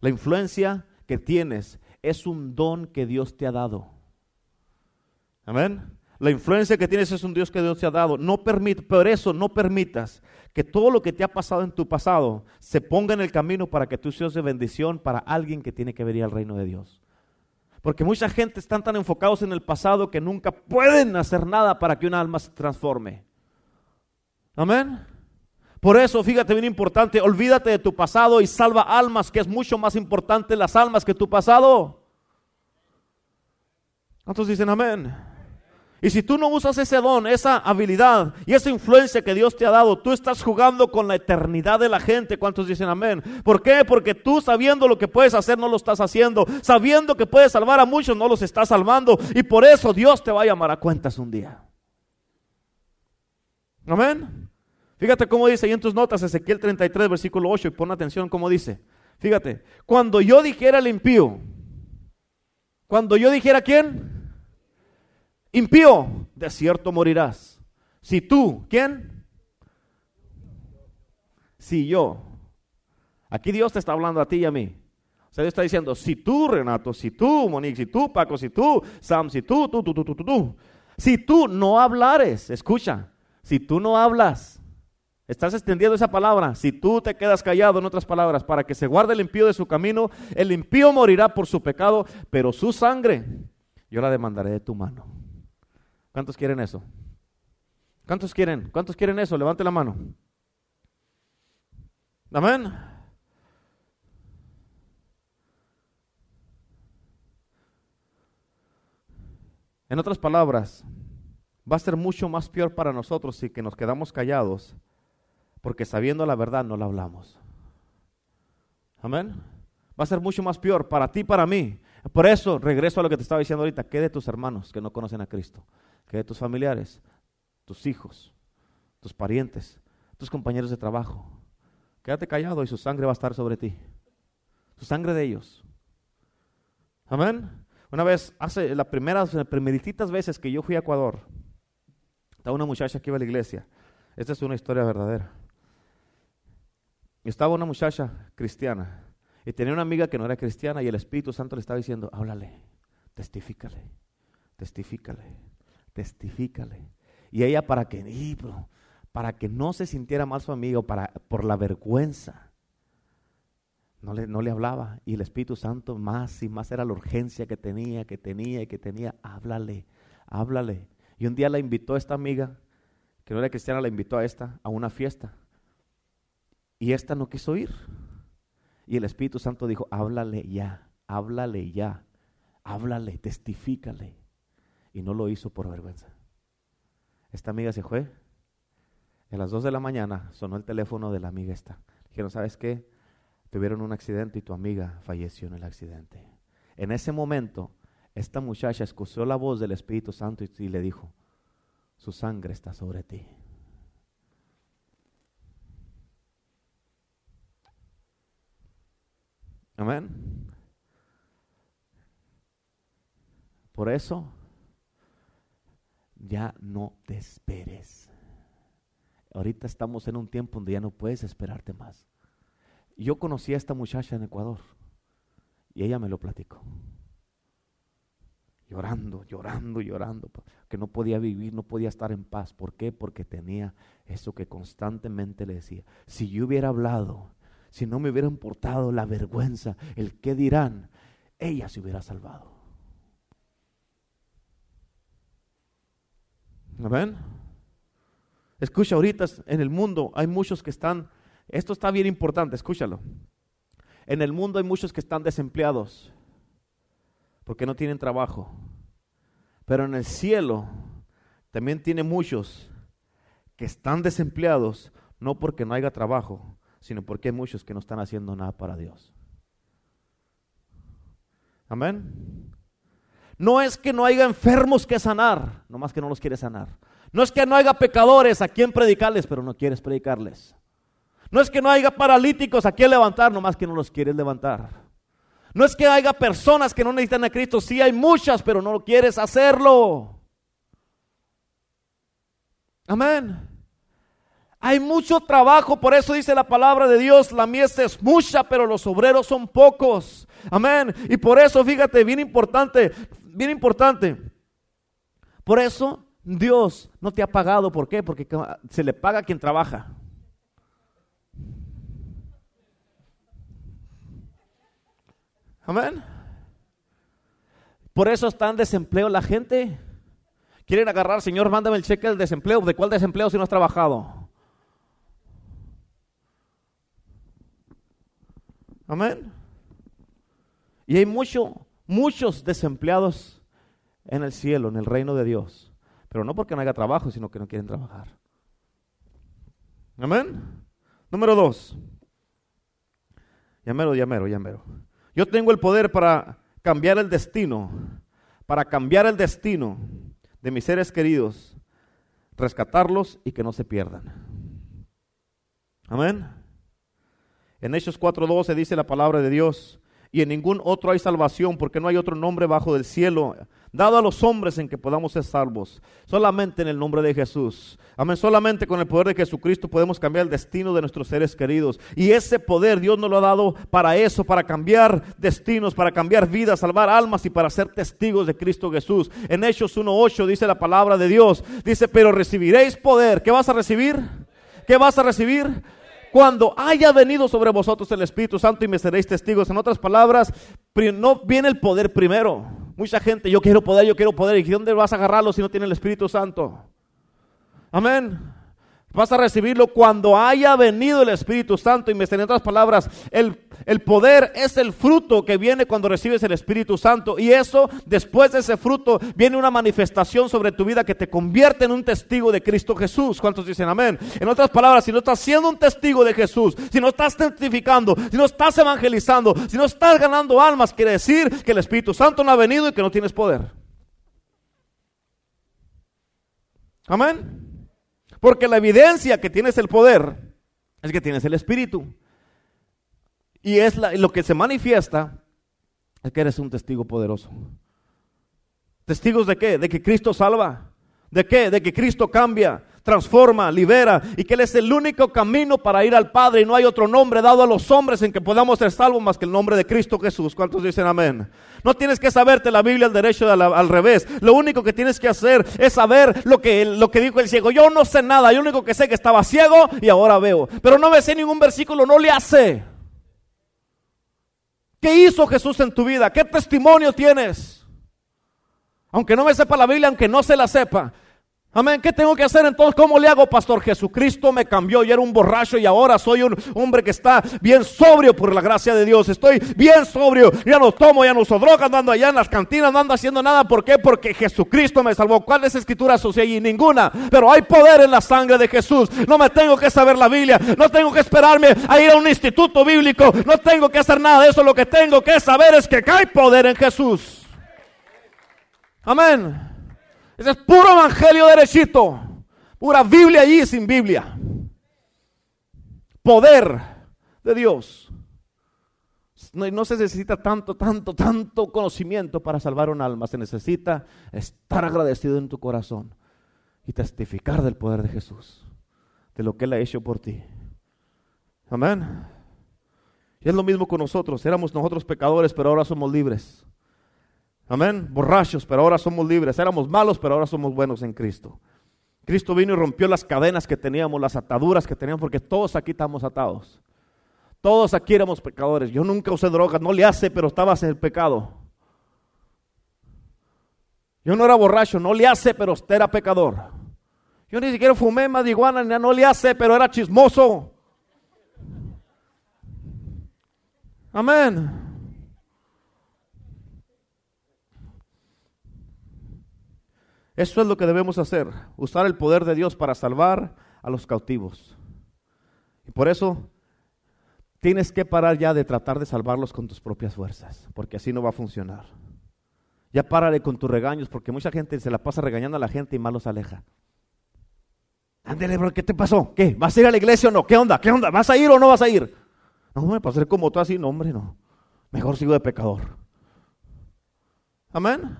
La influencia que tienes es un don que Dios te ha dado. Amén. La influencia que tienes es un Dios que Dios te ha dado. No permite, por eso no permitas que todo lo que te ha pasado en tu pasado se ponga en el camino para que tú seas de bendición para alguien que tiene que venir al reino de Dios. Porque mucha gente están tan enfocados en el pasado que nunca pueden hacer nada para que un alma se transforme. Amén. Por eso, fíjate bien importante, olvídate de tu pasado y salva almas, que es mucho más importante las almas que tu pasado. ¿Cuántos dicen amén? Y si tú no usas ese don, esa habilidad y esa influencia que Dios te ha dado, tú estás jugando con la eternidad de la gente. ¿Cuántos dicen amén? ¿Por qué? Porque tú sabiendo lo que puedes hacer no lo estás haciendo. Sabiendo que puedes salvar a muchos no los estás salvando. Y por eso Dios te va a llamar a cuentas un día. Amén. Fíjate cómo dice ahí en tus notas Ezequiel 33, versículo 8, y pon atención cómo dice. Fíjate, cuando yo dijera el impío, cuando yo dijera quién, impío, de cierto morirás. Si tú, ¿quién? Si yo. Aquí Dios te está hablando a ti y a mí. O sea, Dios está diciendo, si tú, Renato, si tú, Monique, si tú, Paco, si tú, Sam, si tú, tú, tú, tú, tú, tú, tú. Si tú no hablares, escucha, si tú no hablas, estás extendiendo esa palabra. Si tú te quedas callado, en otras palabras, para que se guarde el impío de su camino, el impío morirá por su pecado, pero su sangre yo la demandaré de tu mano. ¿Cuántos quieren eso? ¿Cuántos quieren? ¿Cuántos quieren eso? Levante la mano. Amén. En otras palabras, va a ser mucho más peor para nosotros si que nos quedamos callados, porque sabiendo la verdad no la hablamos. Amén. Va a ser mucho más peor para ti y para mí. Por eso regreso a lo que te estaba diciendo ahorita, ¿qué de tus hermanos que no conocen a Cristo? ¿Qué de tus familiares? Tus hijos, tus parientes, tus compañeros de trabajo. Quédate callado y su sangre va a estar sobre ti. Su sangre de ellos. Amén. Una vez, hace las primeras, primeritas veces que yo fui a Ecuador, estaba una muchacha que iba a la iglesia. Esta es una historia verdadera. Estaba una muchacha cristiana y tenía una amiga que no era cristiana y el Espíritu Santo le estaba diciendo, háblale, testifícale, testifícale, testifícale. Y ella para que, para que no se sintiera mal su amigo, para, por la vergüenza, no le, no le hablaba. Y el Espíritu Santo más y más era la urgencia que tenía, que tenía y que tenía. Háblale, háblale. Y un día la invitó esta amiga, que no era cristiana, la invitó a esta, a una fiesta. Y esta no quiso ir. Y el Espíritu Santo dijo, háblale ya, háblale ya, háblale, testifícale. Y no lo hizo por vergüenza. Esta amiga se fue. A las dos de la mañana sonó el teléfono de la amiga esta. Dijeron, ¿sabes qué? tuvieron un accidente y tu amiga falleció en el accidente. En ese momento, esta muchacha escuchó la voz del Espíritu Santo y, le dijo, su sangre está sobre ti. Amén. Por eso, ya no te esperes. Ahorita estamos en un tiempo donde ya no puedes esperarte más. Yo conocí a esta muchacha en Ecuador y ella me lo platicó. Llorando, llorando, llorando, que no podía vivir, no podía estar en paz. ¿Por qué? Porque tenía eso que constantemente le decía. Si yo hubiera hablado, si no me hubiera importado la vergüenza, el qué dirán, ella se hubiera salvado. ¿Ven? Escucha, ahorita en el mundo hay muchos que están esto está bien importante, escúchalo. En el mundo hay muchos que están desempleados porque no tienen trabajo. Pero en el cielo también tiene muchos que están desempleados no porque no haya trabajo, sino porque hay muchos que no están haciendo nada para Dios. Amén. No es que no haya enfermos que sanar, nomás que no los quiere sanar. No es que no haya pecadores a quien predicarles, pero no quieres predicarles. No es que no haya paralíticos a quien levantar, nomás que no los quieres levantar. No es que haya personas que no necesitan a Cristo, sí hay muchas, pero no quieres hacerlo. Amén. Hay mucho trabajo, por eso dice la palabra de Dios, la mies es mucha, pero los obreros son pocos. Amén. Y por eso, fíjate, bien importante, bien importante. Por eso Dios no te ha pagado, ¿por qué? Porque se le paga a quien trabaja. Amén. Por eso está en desempleo la gente. Quieren agarrar, Señor, mándame el cheque del desempleo. ¿De cuál desempleo si no has trabajado? Amén. Y hay mucho, muchos desempleados en el cielo, en el reino de Dios. Pero no porque no haya trabajo, sino que no quieren trabajar. Amén. Número dos. Llamero, llamero, llamero. Yo tengo el poder para cambiar el destino, para cambiar el destino de mis seres queridos, rescatarlos y que no se pierdan. Amén. En Hechos 4:12 dice la palabra de Dios, y en ningún otro hay salvación, porque no hay otro nombre bajo del cielo dado a los hombres en que podamos ser salvos. Solamente en el nombre de Jesús. Amén. Solamente con el poder de Jesucristo podemos cambiar el destino de nuestros seres queridos. Y ese poder Dios nos lo ha dado para eso, para cambiar destinos, para cambiar vidas, salvar almas y para ser testigos de Cristo Jesús. En Hechos 1.8 dice la palabra de Dios. Dice, pero recibiréis poder. ¿Qué vas a recibir? ¿Qué vas a recibir? Cuando haya venido sobre vosotros el Espíritu Santo y me seréis testigos. En otras palabras, no viene el poder primero. Mucha gente, yo quiero poder, yo quiero poder. ¿Y dónde vas a agarrarlo si no tiene el Espíritu Santo? Amén. Vas a recibirlo cuando haya venido el Espíritu Santo. Y me en otras palabras, el, el, poder es el fruto que viene cuando recibes el Espíritu Santo. Y eso, después de ese fruto, viene una manifestación sobre tu vida que te convierte en un testigo de Cristo Jesús. ¿Cuántos dicen amén? En otras palabras, si no estás siendo un testigo de Jesús, si no estás testificando, si no estás evangelizando, si no estás ganando almas, quiere decir que el Espíritu Santo no ha venido y que no tienes poder. Amén. Porque la evidencia que tienes el poder es que tienes el Espíritu. Y es lo que se manifiesta es que eres un testigo poderoso. ¿Testigos de qué? De que Cristo salva. ¿De qué? De que Cristo cambia transforma, libera y que Él es el único camino para ir al Padre y no hay otro nombre dado a los hombres en que podamos ser salvos más que el nombre de Cristo Jesús. ¿Cuántos dicen amén? No tienes que saberte la Biblia al derecho al, revés. Lo único que tienes que hacer es saber lo que, lo que dijo el ciego. Yo no sé nada, yo único que sé que estaba ciego y ahora veo. Pero no me sé ningún versículo, no le hace. ¿Qué hizo Jesús en tu vida? ¿Qué testimonio tienes? Aunque no me sepa la Biblia, aunque no se la sepa, Amén. ¿Qué tengo que hacer entonces? ¿Cómo le hago, pastor? Jesucristo me cambió. Yo era un borracho y ahora soy un hombre que está bien sobrio por la gracia de Dios. Estoy bien sobrio. Ya no tomo, ya no uso drogas, no allá en las cantinas, no ando haciendo nada. ¿Por qué? Porque Jesucristo me salvó. ¿Cuáles escrituras usé allí? Ninguna. Pero hay poder en la sangre de Jesús. No me tengo que saber la Biblia. No tengo que esperarme a ir a un instituto bíblico. No tengo que hacer nada de eso. Lo que tengo que saber es que hay poder en Jesús. Amén. Ese es puro evangelio derechito. Pura Biblia allí sin Biblia. Poder de Dios. No, no, se necesita tanto, tanto, tanto conocimiento para salvar un alma. Se necesita estar agradecido en tu corazón y testificar del poder de Jesús, de lo que Él ha hecho por ti. Amén. Y es lo mismo con nosotros. Éramos nosotros pecadores, pero ahora somos libres. Amén. Borrachos, pero ahora somos libres. Éramos malos, pero ahora somos buenos en Cristo. Cristo vino y rompió las cadenas que teníamos, las ataduras que teníamos, porque todos aquí estamos atados. Todos aquí éramos pecadores. Yo nunca usé drogas, no le hace, pero estabas en el pecado. Yo no era borracho, no le hace, pero usted era pecador. Yo ni siquiera fumé marihuana, no le hace, pero era chismoso. Amén. Eso es lo que debemos hacer, usar el poder de Dios para salvar a los cautivos. Y por eso tienes que parar ya de tratar de salvarlos con tus propias fuerzas, porque así no va a funcionar. Ya párale con tus regaños, porque mucha gente se la pasa regañando a la gente y mal los aleja. Ándale, bro, ¿qué te pasó? ¿Qué? ¿Vas a ir a la iglesia o no? ¿Qué onda? ¿Qué onda? ¿Vas a ir o no vas a ir? No, me pasé como tú así, no, hombre, no. Mejor sigo de pecador. Amén.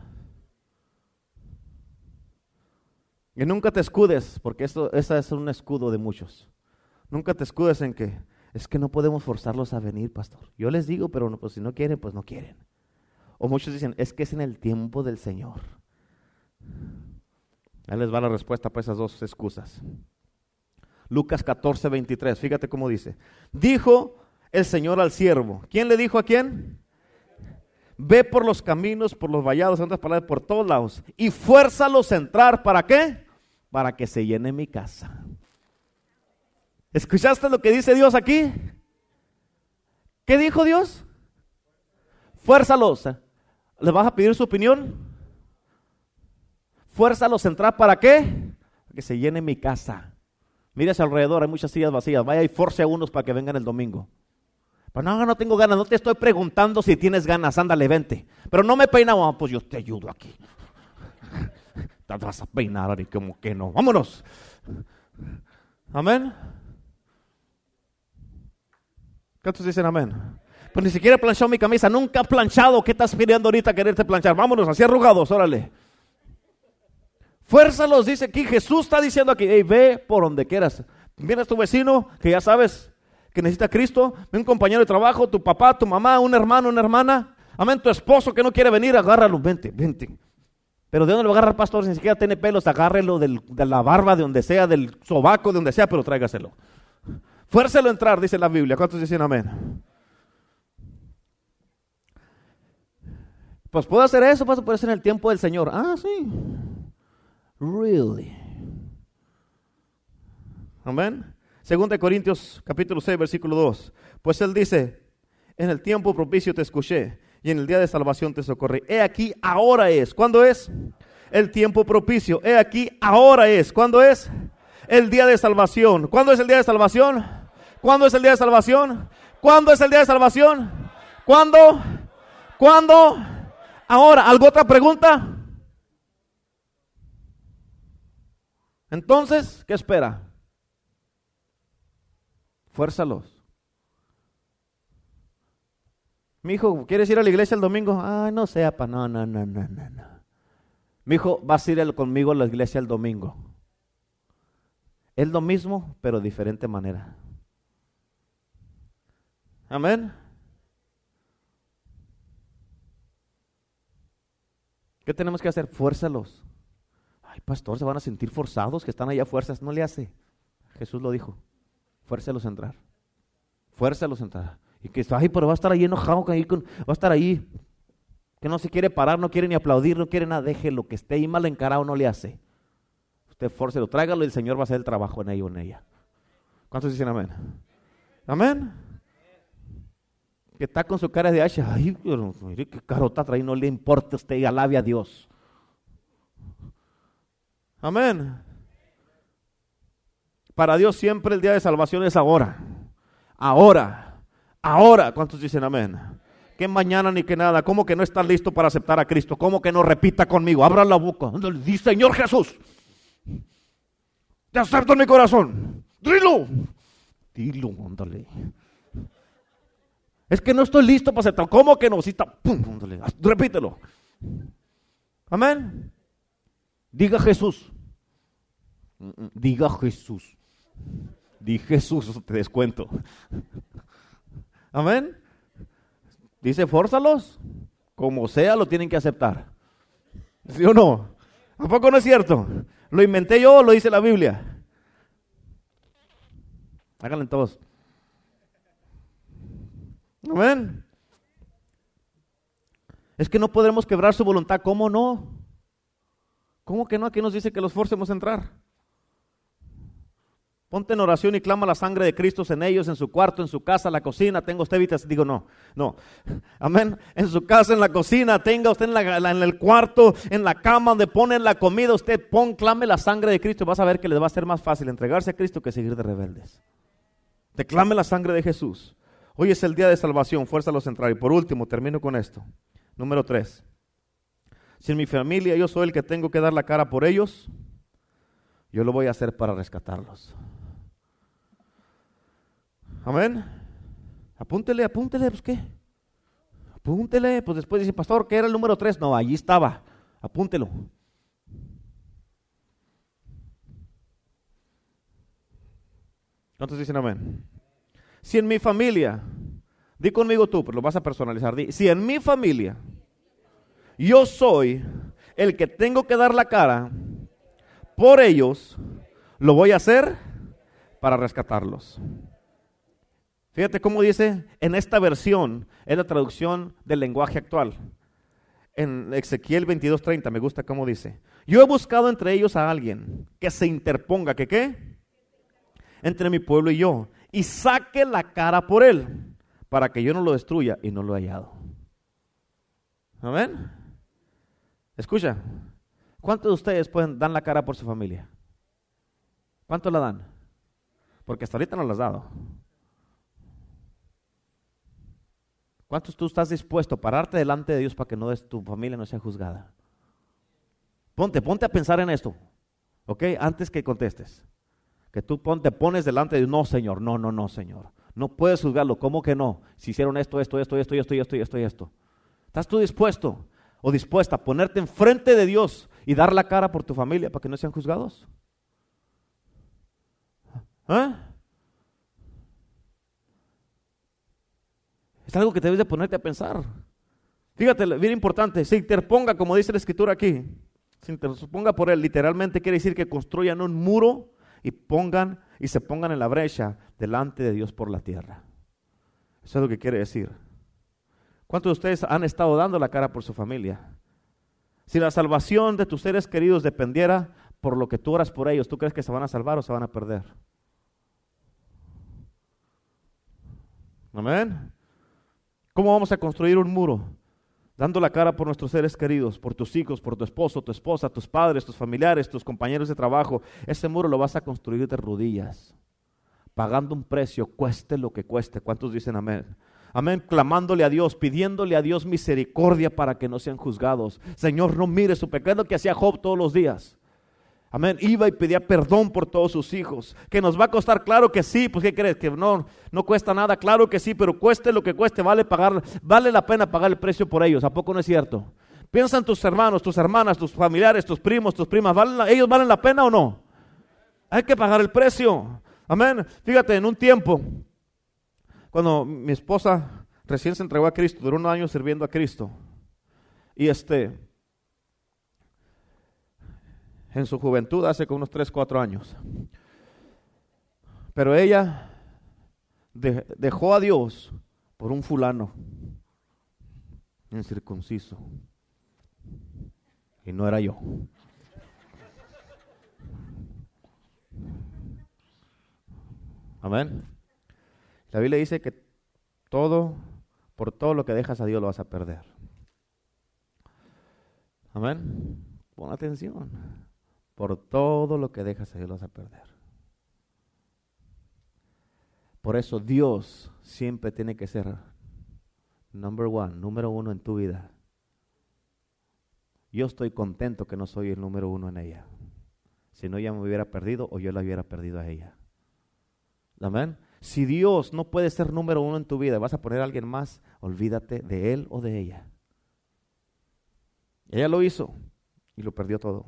Y nunca te escudes, porque eso, ese es un escudo de muchos. Nunca te escudes en que es que no podemos forzarlos a venir, pastor. Yo les digo, pero pues si no quieren, pues no quieren. O muchos dicen, es que es en el tiempo del Señor. Ahí les va la respuesta para esas dos excusas. Lucas 14, 23, fíjate cómo dice. Dijo el Señor al siervo. ¿Quién le dijo a quién? Ve por los caminos, por los vallados, en otras palabras, por todos lados. Y fuérzalos a entrar. ¿Para qué? Para que se llene mi casa. ¿Escuchaste lo que dice Dios aquí? ¿Qué dijo Dios? Fuérzalos. ¿Les vas a pedir su opinión? Fuérzalos a entrar. ¿Para qué? Para que se llene mi casa. Mire hacia alrededor, hay muchas sillas vacías. Vaya y force a unos para que vengan el domingo. Pero no, no tengo ganas, no te estoy preguntando si tienes ganas, ándale, vente. Pero no me peina, pues yo te ayudo aquí. Te vas a peinar y como que no. Vámonos. Amén. ¿Cuántos dicen amén? Pues ni siquiera he planchado mi camisa, nunca he planchado. ¿Qué estás pidiendo ahorita quererte planchar? Vámonos, así arrugados, órale. Fuerza los dice aquí, Jesús está diciendo aquí, hey, ve por donde quieras. Vienes tu vecino, que ya sabes que necesita Cristo, un compañero de trabajo, tu papá, tu mamá, un hermano, una hermana, amén, tu esposo que no quiere venir, agárralo, vente, vente. Pero ¿de dónde lo agarra el pastor? Si ni siquiera tiene pelos, agárrelo de la barba, de donde sea, del sobaco, de donde sea, pero tráigaselo. Fuércelo a entrar, dice la Biblia. ¿Cuántos dicen amén? Pues puedo hacer eso, puede ser en el tiempo del Señor. Ah, sí. Really. Amén. Segunda Corintios capítulo 6, versículo 2. Pues él dice, en el tiempo propicio te escuché y en el día de salvación te socorrí. He aquí, ahora es. ¿Cuándo es? El tiempo propicio. He aquí, ahora es. ¿Cuándo es? El día de salvación. ¿Cuándo es el día de salvación? ¿Cuándo es el día de salvación? ¿Cuándo es el día de salvación? ¿Cuándo? ¿Cuándo? Ahora, ¿algo otra pregunta? Entonces, ¿qué espera? Fuérzalos. Mi hijo, ¿quieres ir a la iglesia el domingo? Ay, no sea, pa, no, no, no, no, no. Mi hijo, vas a ir conmigo a la iglesia el domingo. Es lo mismo, pero de diferente manera. Amén. ¿Qué tenemos que hacer? Fuérzalos. Ay, pastor, se van a sentir forzados que están allá fuerzas. No le hace. Jesús lo dijo. Fuércelos a entrar. Fuércelos a entrar. Y que ay, pero va a estar ahí enojado, va a estar ahí, que no se quiere parar, no quiere ni aplaudir, no quiere nada, déjelo, que esté ahí mal encarado, no le hace. Usted fórcelo, tráigalo y el Señor va a hacer el trabajo en ello en ella. ¿Cuántos dicen amén? Amén. Que está con su cara de hacha, ay, pero mire qué carota trae, no le importa usted y alabe a Dios. Amén. Para Dios siempre el día de salvación es ahora. Ahora. Ahora. ¿Cuántos dicen amén? Que mañana ni que nada. ¿Cómo que no está listo para aceptar a Cristo? ¿Cómo que no repita conmigo? Abra la boca. Dice Señor Jesús. Te acepto en mi corazón. Dilo. Dilo, ándale. Es que no estoy listo para aceptar. ¿Cómo que no? Si está. Pum, Repítelo. Amén. Diga Jesús. Diga Jesús. Di Jesús, te descuento. Amén. Dice, fórzalos. Como sea, lo tienen que aceptar. ¿Sí o no? ¿A poco no es cierto? ¿Lo inventé yo lo dice la Biblia? Háganlo todos. Amén. Es que no podremos quebrar su voluntad. ¿Cómo no? ¿Cómo que no? Aquí nos dice que los forcemos a entrar. Ponte en oración y clama la sangre de Cristo en ellos, en su cuarto, en su casa, la cocina. Tenga usted vitas. Digo, no, no. Amén. En su casa, en la cocina, tenga usted en, en, el cuarto, en la cama donde ponen la comida. Usted pon, clame la sangre de Cristo vas a ver que les va a ser más fácil entregarse a Cristo que seguir de rebeldes. Te clame la sangre de Jesús. Hoy es el día de salvación. Fuerza a los central. Y por último, termino con esto. Número tres. Si en mi familia yo soy el que tengo que dar la cara por ellos, yo lo voy a hacer para rescatarlos. Amén. Apúntele, apúntele, pues qué. Apúntele, pues después dice, pastor, ¿qué era el número tres? No, allí estaba. Apúntelo. ¿Cuántos dicen amén? Si en mi familia, di conmigo tú, pero lo vas a personalizar. si en mi familia yo soy el que tengo que dar la cara por ellos, lo voy a hacer para rescatarlos. Fíjate cómo dice, en esta versión es la traducción del lenguaje actual. En Ezequiel 22:30 me gusta cómo dice, yo he buscado entre ellos a alguien que se interponga, que qué? Entre mi pueblo y yo, y saque la cara por él, para que yo no lo destruya y no lo he hallado. Amén. Escucha, ¿cuántos de ustedes pueden dar la cara por su familia? ¿Cuánto la dan? Porque hasta ahorita no la has dado. ¿Cuántos tú estás dispuesto a pararte delante de Dios para que no tu familia no sea juzgada? Ponte, ponte a pensar en esto, ¿ok? Antes que contestes. Que tú te pones delante de Dios, no, Señor, no, no, no, Señor. No puedes juzgarlo, ¿cómo que no? Si hicieron esto, esto, esto, esto, esto, esto, esto, esto. ¿Estás tú dispuesto o dispuesta a ponerte enfrente de Dios y dar la cara por tu familia para que no sean juzgados? ¿Eh? Es algo que debes de ponerte a pensar. Fíjate, bien importante, se interponga, como dice la escritura aquí, se interponga por él, literalmente quiere decir que construyan un muro y pongan y se pongan en la brecha delante de Dios por la tierra. Eso es lo que quiere decir. ¿Cuántos de ustedes han estado dando la cara por su familia? Si la salvación de tus seres queridos dependiera por lo que tú oras por ellos, ¿tú crees que se van a salvar o se van a perder? Amén. ¿Cómo vamos a construir un muro? Dando la cara por nuestros seres queridos, por tus hijos, por tu esposo, tu esposa, tus padres, tus familiares, tus compañeros de trabajo. Ese muro lo vas a construir de rodillas, pagando un precio, cueste lo que cueste. ¿Cuántos dicen amén? Amén, clamándole a Dios, pidiéndole a Dios misericordia para que no sean juzgados. Señor, no mire su pecado que hacía Job todos los días. Amén. Iba y pedía perdón por todos sus hijos. Que nos va a costar, claro que sí. Pues ¿qué crees? Que no, no cuesta nada, claro que sí, pero cueste lo que cueste, vale pagar, vale la pena pagar el precio por ellos. ¿A poco no es cierto? Piensa en tus hermanos, tus hermanas, tus familiares, tus primos, tus primas. ¿Ellos valen la pena o no? Hay que pagar el precio. Amén. Fíjate, en un tiempo, cuando mi esposa recién se entregó a Cristo, duró unos años sirviendo a Cristo. Y este, en su juventud, hace como unos 3, 4 años. Pero ella dejó a Dios por un fulano incircunciso. Y no era yo. Amén. La Biblia dice que todo, por todo lo que dejas a Dios lo vas a perder. Amén. Pon atención. Por todo lo que dejas a Dios lo vas a perder. Por eso Dios siempre tiene que ser number one, número uno en tu vida. Yo estoy contento que no soy el número uno en ella. Si no, ya me hubiera perdido o yo la hubiera perdido a ella. Amén. Si Dios no puede ser número uno en tu vida, vas a poner a alguien más, olvídate de él o de ella. Ella lo hizo y lo perdió todo.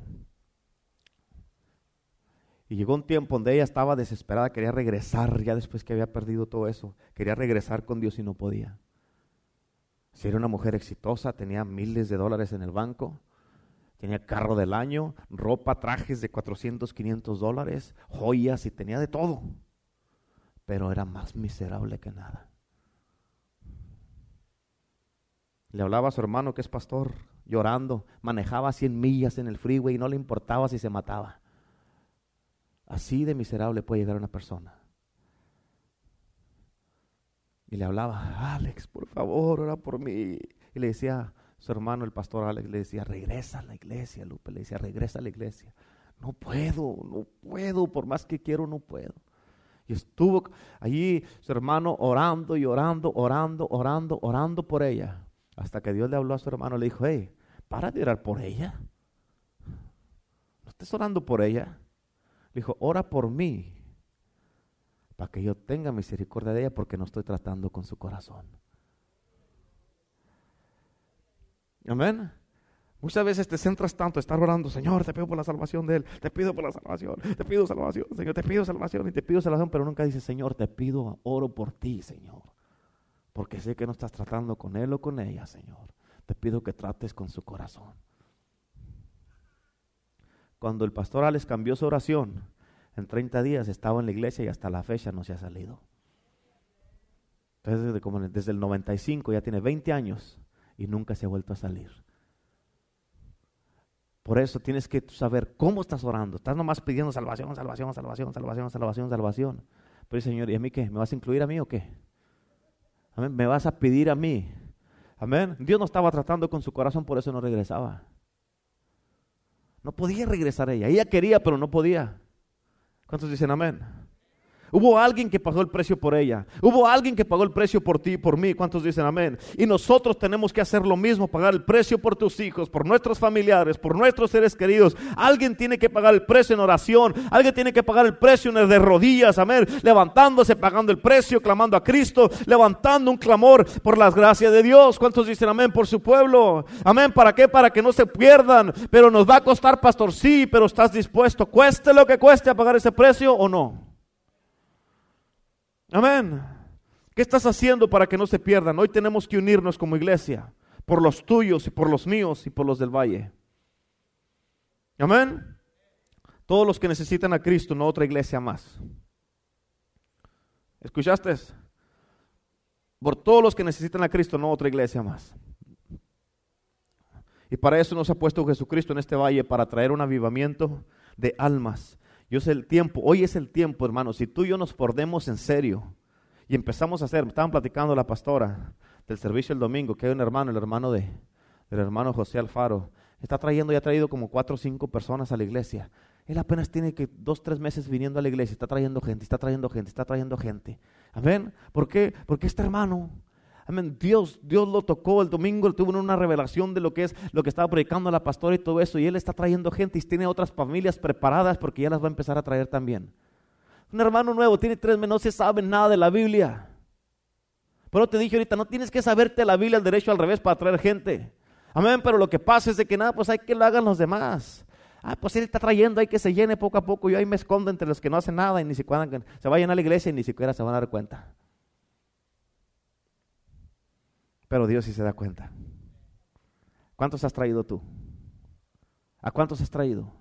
Y llegó un tiempo donde ella estaba desesperada, quería regresar ya después que había perdido todo eso. Quería regresar con Dios y no podía. Si era una mujer exitosa, tenía miles de dólares en el banco, tenía carro del año, ropa, trajes de 400, 500 dólares, joyas y tenía de todo pero era más miserable que nada. Le hablaba a su hermano que es pastor, llorando, manejaba 100 millas en el freeway y no le importaba si se mataba. Así de miserable puede llegar una persona. Y le hablaba, Alex, por favor, ora por mí. Y le decía, su hermano, el pastor Alex, le decía, regresa a la iglesia, Lupe, le decía, regresa a la iglesia. No puedo, no puedo, por más que quiero, no puedo. Y estuvo allí su hermano orando y orando, orando, orando, orando por ella. Hasta que Dios le habló a su hermano, le dijo, hey, para de orar por ella. No estés orando por ella. Le dijo, ora por mí, para que yo tenga misericordia de ella, porque no estoy tratando con su corazón. Amén. Muchas veces te centras tanto, estar orando, Señor, te pido por la salvación de Él, te pido por la salvación, te pido salvación, Señor, te pido salvación y te pido salvación, pero nunca dices, Señor, te pido, oro por ti, Señor. Porque sé que no estás tratando con Él o con ella, Señor. Te pido que trates con su corazón. Cuando el pastor Alex cambió su oración, en 30 días estaba en la iglesia y hasta la fecha no se ha salido. Entonces, desde, el 95 ya tiene 20 años y nunca se ha vuelto a salir. Por eso tienes que saber cómo estás orando. Estás nomás pidiendo salvación, salvación, salvación, salvación, salvación, salvación. Pero Señor, ¿y a mí qué? ¿Me vas a incluir a mí o qué? Amén. ¿Me vas a pedir a mí? Amén. Dios no estaba tratando con su corazón, por eso no regresaba. No podía regresar ella. Ella quería, pero no podía. ¿Cuántos dicen amén? Hubo alguien que pagó el precio por ella. Hubo alguien que pagó el precio por ti y por mí. ¿Cuántos dicen amén? Y nosotros tenemos que hacer lo mismo, pagar el precio por tus hijos, por nuestros familiares, por nuestros seres queridos. Alguien tiene que pagar el precio en oración. Alguien tiene que pagar el precio en el de rodillas, amén. Levantándose, pagando el precio, clamando a Cristo, levantando un clamor por las gracias de Dios. ¿Cuántos dicen amén por su pueblo? Amén. ¿Para qué? Para que no se pierdan. Pero nos va a costar, pastor, sí, pero estás dispuesto, cueste lo que cueste, a pagar ese precio o no. Amén. ¿Qué estás haciendo para que no se pierdan? Hoy tenemos que unirnos como iglesia por los tuyos y por los míos y por los del valle. Amén. Todos los que necesitan a Cristo, no otra iglesia más. ¿Escuchaste? Por todos los que necesitan a Cristo, no otra iglesia más. Y para eso nos ha puesto Jesucristo en este valle, para traer un avivamiento de almas yo sé el tiempo, hoy es el tiempo, hermano. Si tú y yo nos pordemos en serio y empezamos a hacer, estaban platicando la pastora del servicio el domingo, que hay un hermano, el hermano de, del hermano José Alfaro, está trayendo, ya ha traído como cuatro o cinco personas a la iglesia. Él apenas tiene que dos, tres meses viniendo a la iglesia, está trayendo gente, está trayendo gente, está trayendo gente. Amén. ¿Por qué? Porque este hermano Amén. Dios, Dios lo tocó el domingo, él tuvo una revelación de lo que es lo que estaba predicando la pastora y todo eso. Y él está trayendo gente y tiene otras familias preparadas porque ya las va a empezar a traer también. Un hermano nuevo, tiene tres meses, no se sabe nada de la Biblia. Pero te dije ahorita, no tienes que saberte la Biblia al derecho al revés para traer gente. Amén, pero lo que pasa es de que nada, pues hay que lo hagan los demás. Ah, pues él está trayendo, hay que se llene poco a poco. Yo ahí me escondo entre los que no hacen nada y ni siquiera se vayan a la iglesia y ni siquiera se van a dar cuenta. Pero Dios sí se da cuenta. ¿Cuántos has traído tú? ¿A cuántos has traído?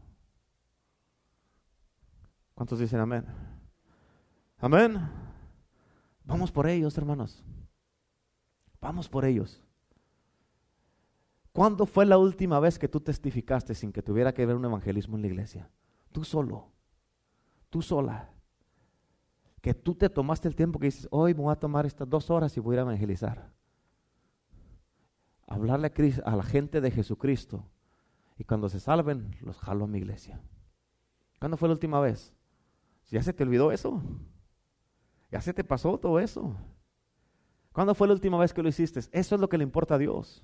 ¿Cuántos dicen amén? Amén. Vamos por ellos, hermanos. Vamos por ellos. ¿Cuándo fue la última vez que tú testificaste sin que tuviera que ver un evangelismo en la iglesia? Tú solo. Tú sola. Que tú te tomaste el tiempo que dices, hoy me voy a tomar estas dos horas y voy a evangelizar hablarle a, la gente de Jesucristo. Y cuando se salven, los jalo a mi iglesia. ¿Cuándo fue la última vez? ¿Ya se te olvidó eso? ¿Ya se te pasó todo eso? ¿Cuándo fue la última vez que lo hiciste? Eso es lo que le importa a Dios.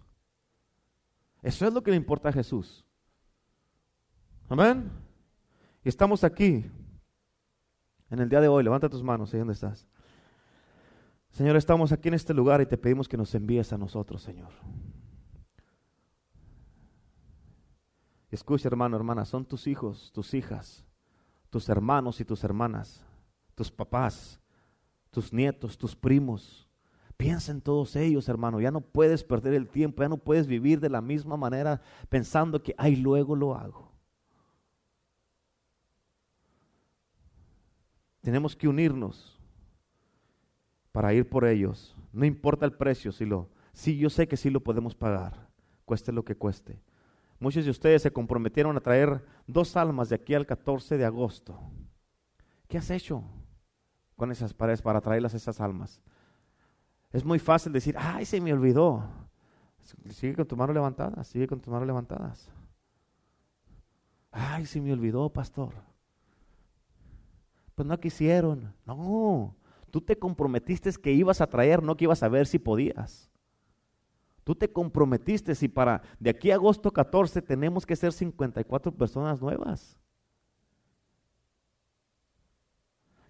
Eso es lo que le importa a Jesús. Amén. Y estamos aquí en el día de hoy. Levanta tus manos, ahí donde estás. Señor, estamos aquí en este lugar y te pedimos que nos envíes a nosotros, Señor. Escucha, hermano, hermana, son tus hijos, tus hijas, tus hermanos y tus hermanas, tus papás, tus nietos, tus primos. Piensa en todos ellos, hermano. Ya no puedes perder el tiempo, ya no puedes vivir de la misma manera pensando que, ay, luego lo hago. Tenemos que unirnos para ir por ellos. No importa el precio, si lo, sí, yo sé que sí lo podemos pagar, cueste lo que cueste. Muchos de ustedes se comprometieron a traer dos almas de aquí al 14 de agosto. ¿Qué has hecho con esas paredes para traerlas esas almas? Es muy fácil decir, ay, se me olvidó. Sigue con tu mano levantada, sigue con tu mano levantadas. Ay, se me olvidó, pastor. Pues no quisieron. No, tú te comprometiste que ibas a traer, no que ibas a ver si podías. Tú te comprometiste si para de aquí a agosto 14 tenemos que ser 54 personas nuevas.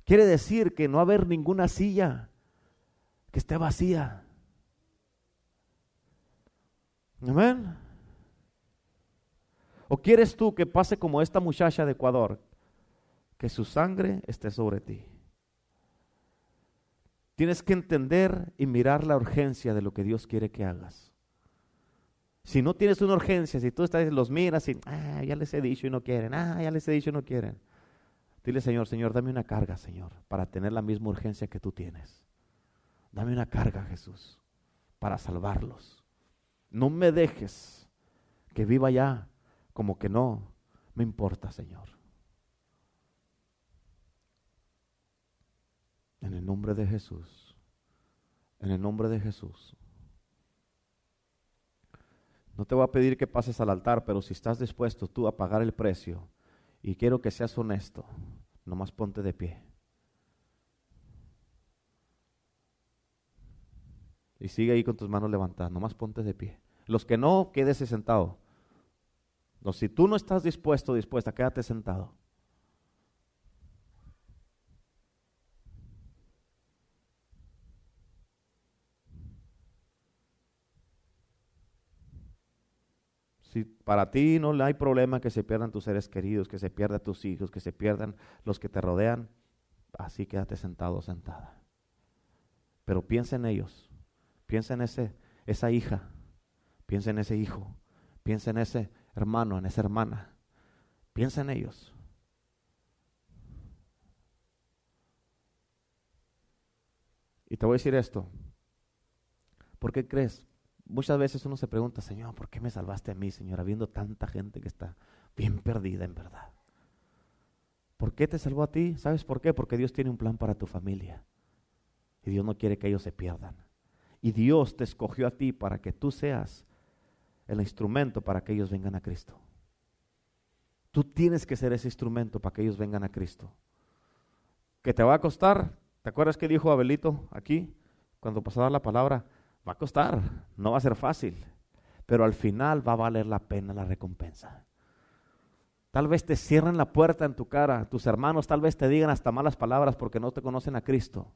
Quiere decir que no va a haber ninguna silla que esté vacía. Amén. ¿O quieres tú que pase como esta muchacha de Ecuador, que su sangre esté sobre ti? Tienes que entender y mirar la urgencia de lo que Dios quiere que hagas. Si no tienes una urgencia, si tú estás, los miras y, ah, ya les he dicho y no quieren, ah, ya les he dicho y no quieren. Dile, Señor, Señor, dame una carga, Señor, para tener la misma urgencia que tú tienes. Dame una carga, Jesús, para salvarlos. No me dejes que viva ya como que no me importa, Señor. En el nombre de Jesús. En el nombre de Jesús. No te voy a pedir que pases al altar, pero si estás dispuesto tú a pagar el precio y quiero que seas honesto, nomás ponte de pie. Y sigue ahí con tus manos levantadas, nomás ponte de pie. Los que no, quédese sentado. Si tú no estás dispuesto, dispuesta, quédate sentado. Si para ti no hay problema que se pierdan tus seres queridos, que se pierdan tus hijos, que se pierdan los que te rodean, así quédate sentado sentada. Pero piensa en ellos, piensa en ese, esa hija, piensa en ese hijo, piensa en ese hermano, en esa hermana, piensa en ellos. Y te voy a decir esto, ¿por qué crees? Muchas veces uno se pregunta, Señor, ¿por qué me salvaste a mí, Señor, habiendo tanta gente que está bien perdida en verdad? ¿Por qué te salvó a ti? ¿Sabes por qué? Porque Dios tiene un plan para tu familia. Y Dios no quiere que ellos se pierdan. Y Dios te escogió a ti para que tú seas el instrumento para que ellos vengan a Cristo. Tú tienes que ser ese instrumento para que ellos vengan a Cristo. ¿Que te va a costar? ¿Te acuerdas que dijo Abelito aquí? Cuando pasaba la palabra, Va a costar, no va a ser fácil, pero al final va a valer la pena la recompensa. Tal vez te cierren la puerta en tu cara, tus hermanos tal vez te digan hasta malas palabras porque no te conocen a Cristo.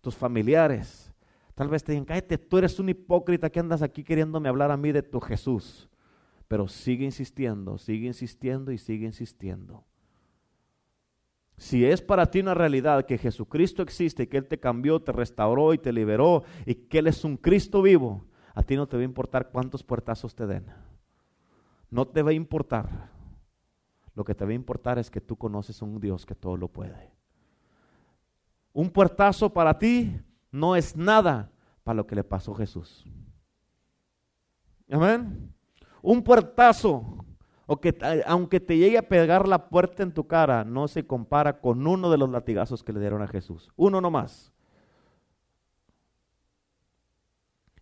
Tus familiares, tal vez te digan, cállate, tú eres un hipócrita que andas aquí queriéndome hablar a mí de tu Jesús. Pero sigue insistiendo, sigue insistiendo y sigue insistiendo. Si es para ti una realidad que Jesucristo existe que Él te cambió, te restauró y te liberó y que Él es un Cristo vivo, a ti no te va a importar cuántos puertazos te den. No te va a importar. Lo que te va a importar es que tú conoces un Dios que todo lo puede. Un puertazo para ti no es nada para lo que le pasó a Jesús. Amén. Un puertazo o que aunque te llegue a pegar la puerta en tu cara, no se compara con uno de los latigazos que le dieron a Jesús. Uno nomás.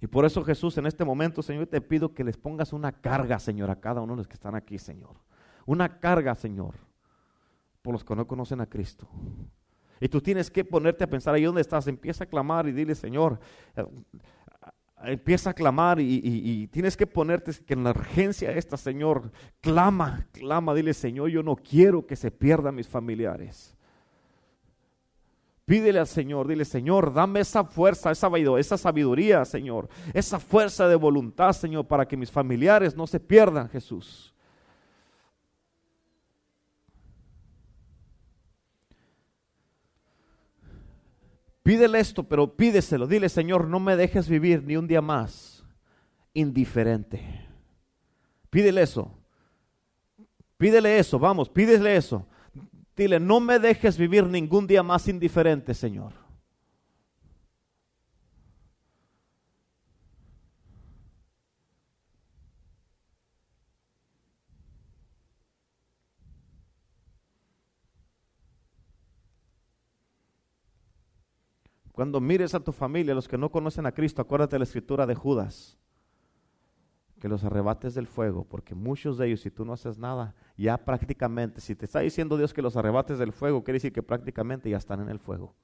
Y por eso Jesús en este momento, Señor, te pido que les pongas una carga, Señor, a cada uno de los que están aquí, Señor. Una carga, Señor, por los que no conocen a Cristo. Y tú tienes que ponerte a pensar ahí donde estás. Empieza a clamar y dile, Señor, empieza a clamar y, tienes que ponerte que en la urgencia esta, Señor, clama, clama, dile, Señor, yo no quiero que se pierdan mis familiares. Pídele al Señor, dile, Señor, dame esa fuerza, esa, esa sabiduría, Señor, esa fuerza de voluntad, Señor, para que mis familiares no se pierdan, Jesús. Pídele esto, pero pídeselo. Dile, Señor, no me dejes vivir ni un día más indiferente. Pídele eso. Pídele eso, vamos, pídele eso. Dile, no me dejes vivir ningún día más indiferente, Señor. Cuando mires a tu familia, los que no conocen a Cristo, acuérdate de la escritura de Judas. Que los arrebates del fuego, porque muchos de ellos, si tú no haces nada, ya prácticamente, si te está diciendo Dios que los arrebates del fuego, quiere decir que prácticamente ya están en el fuego.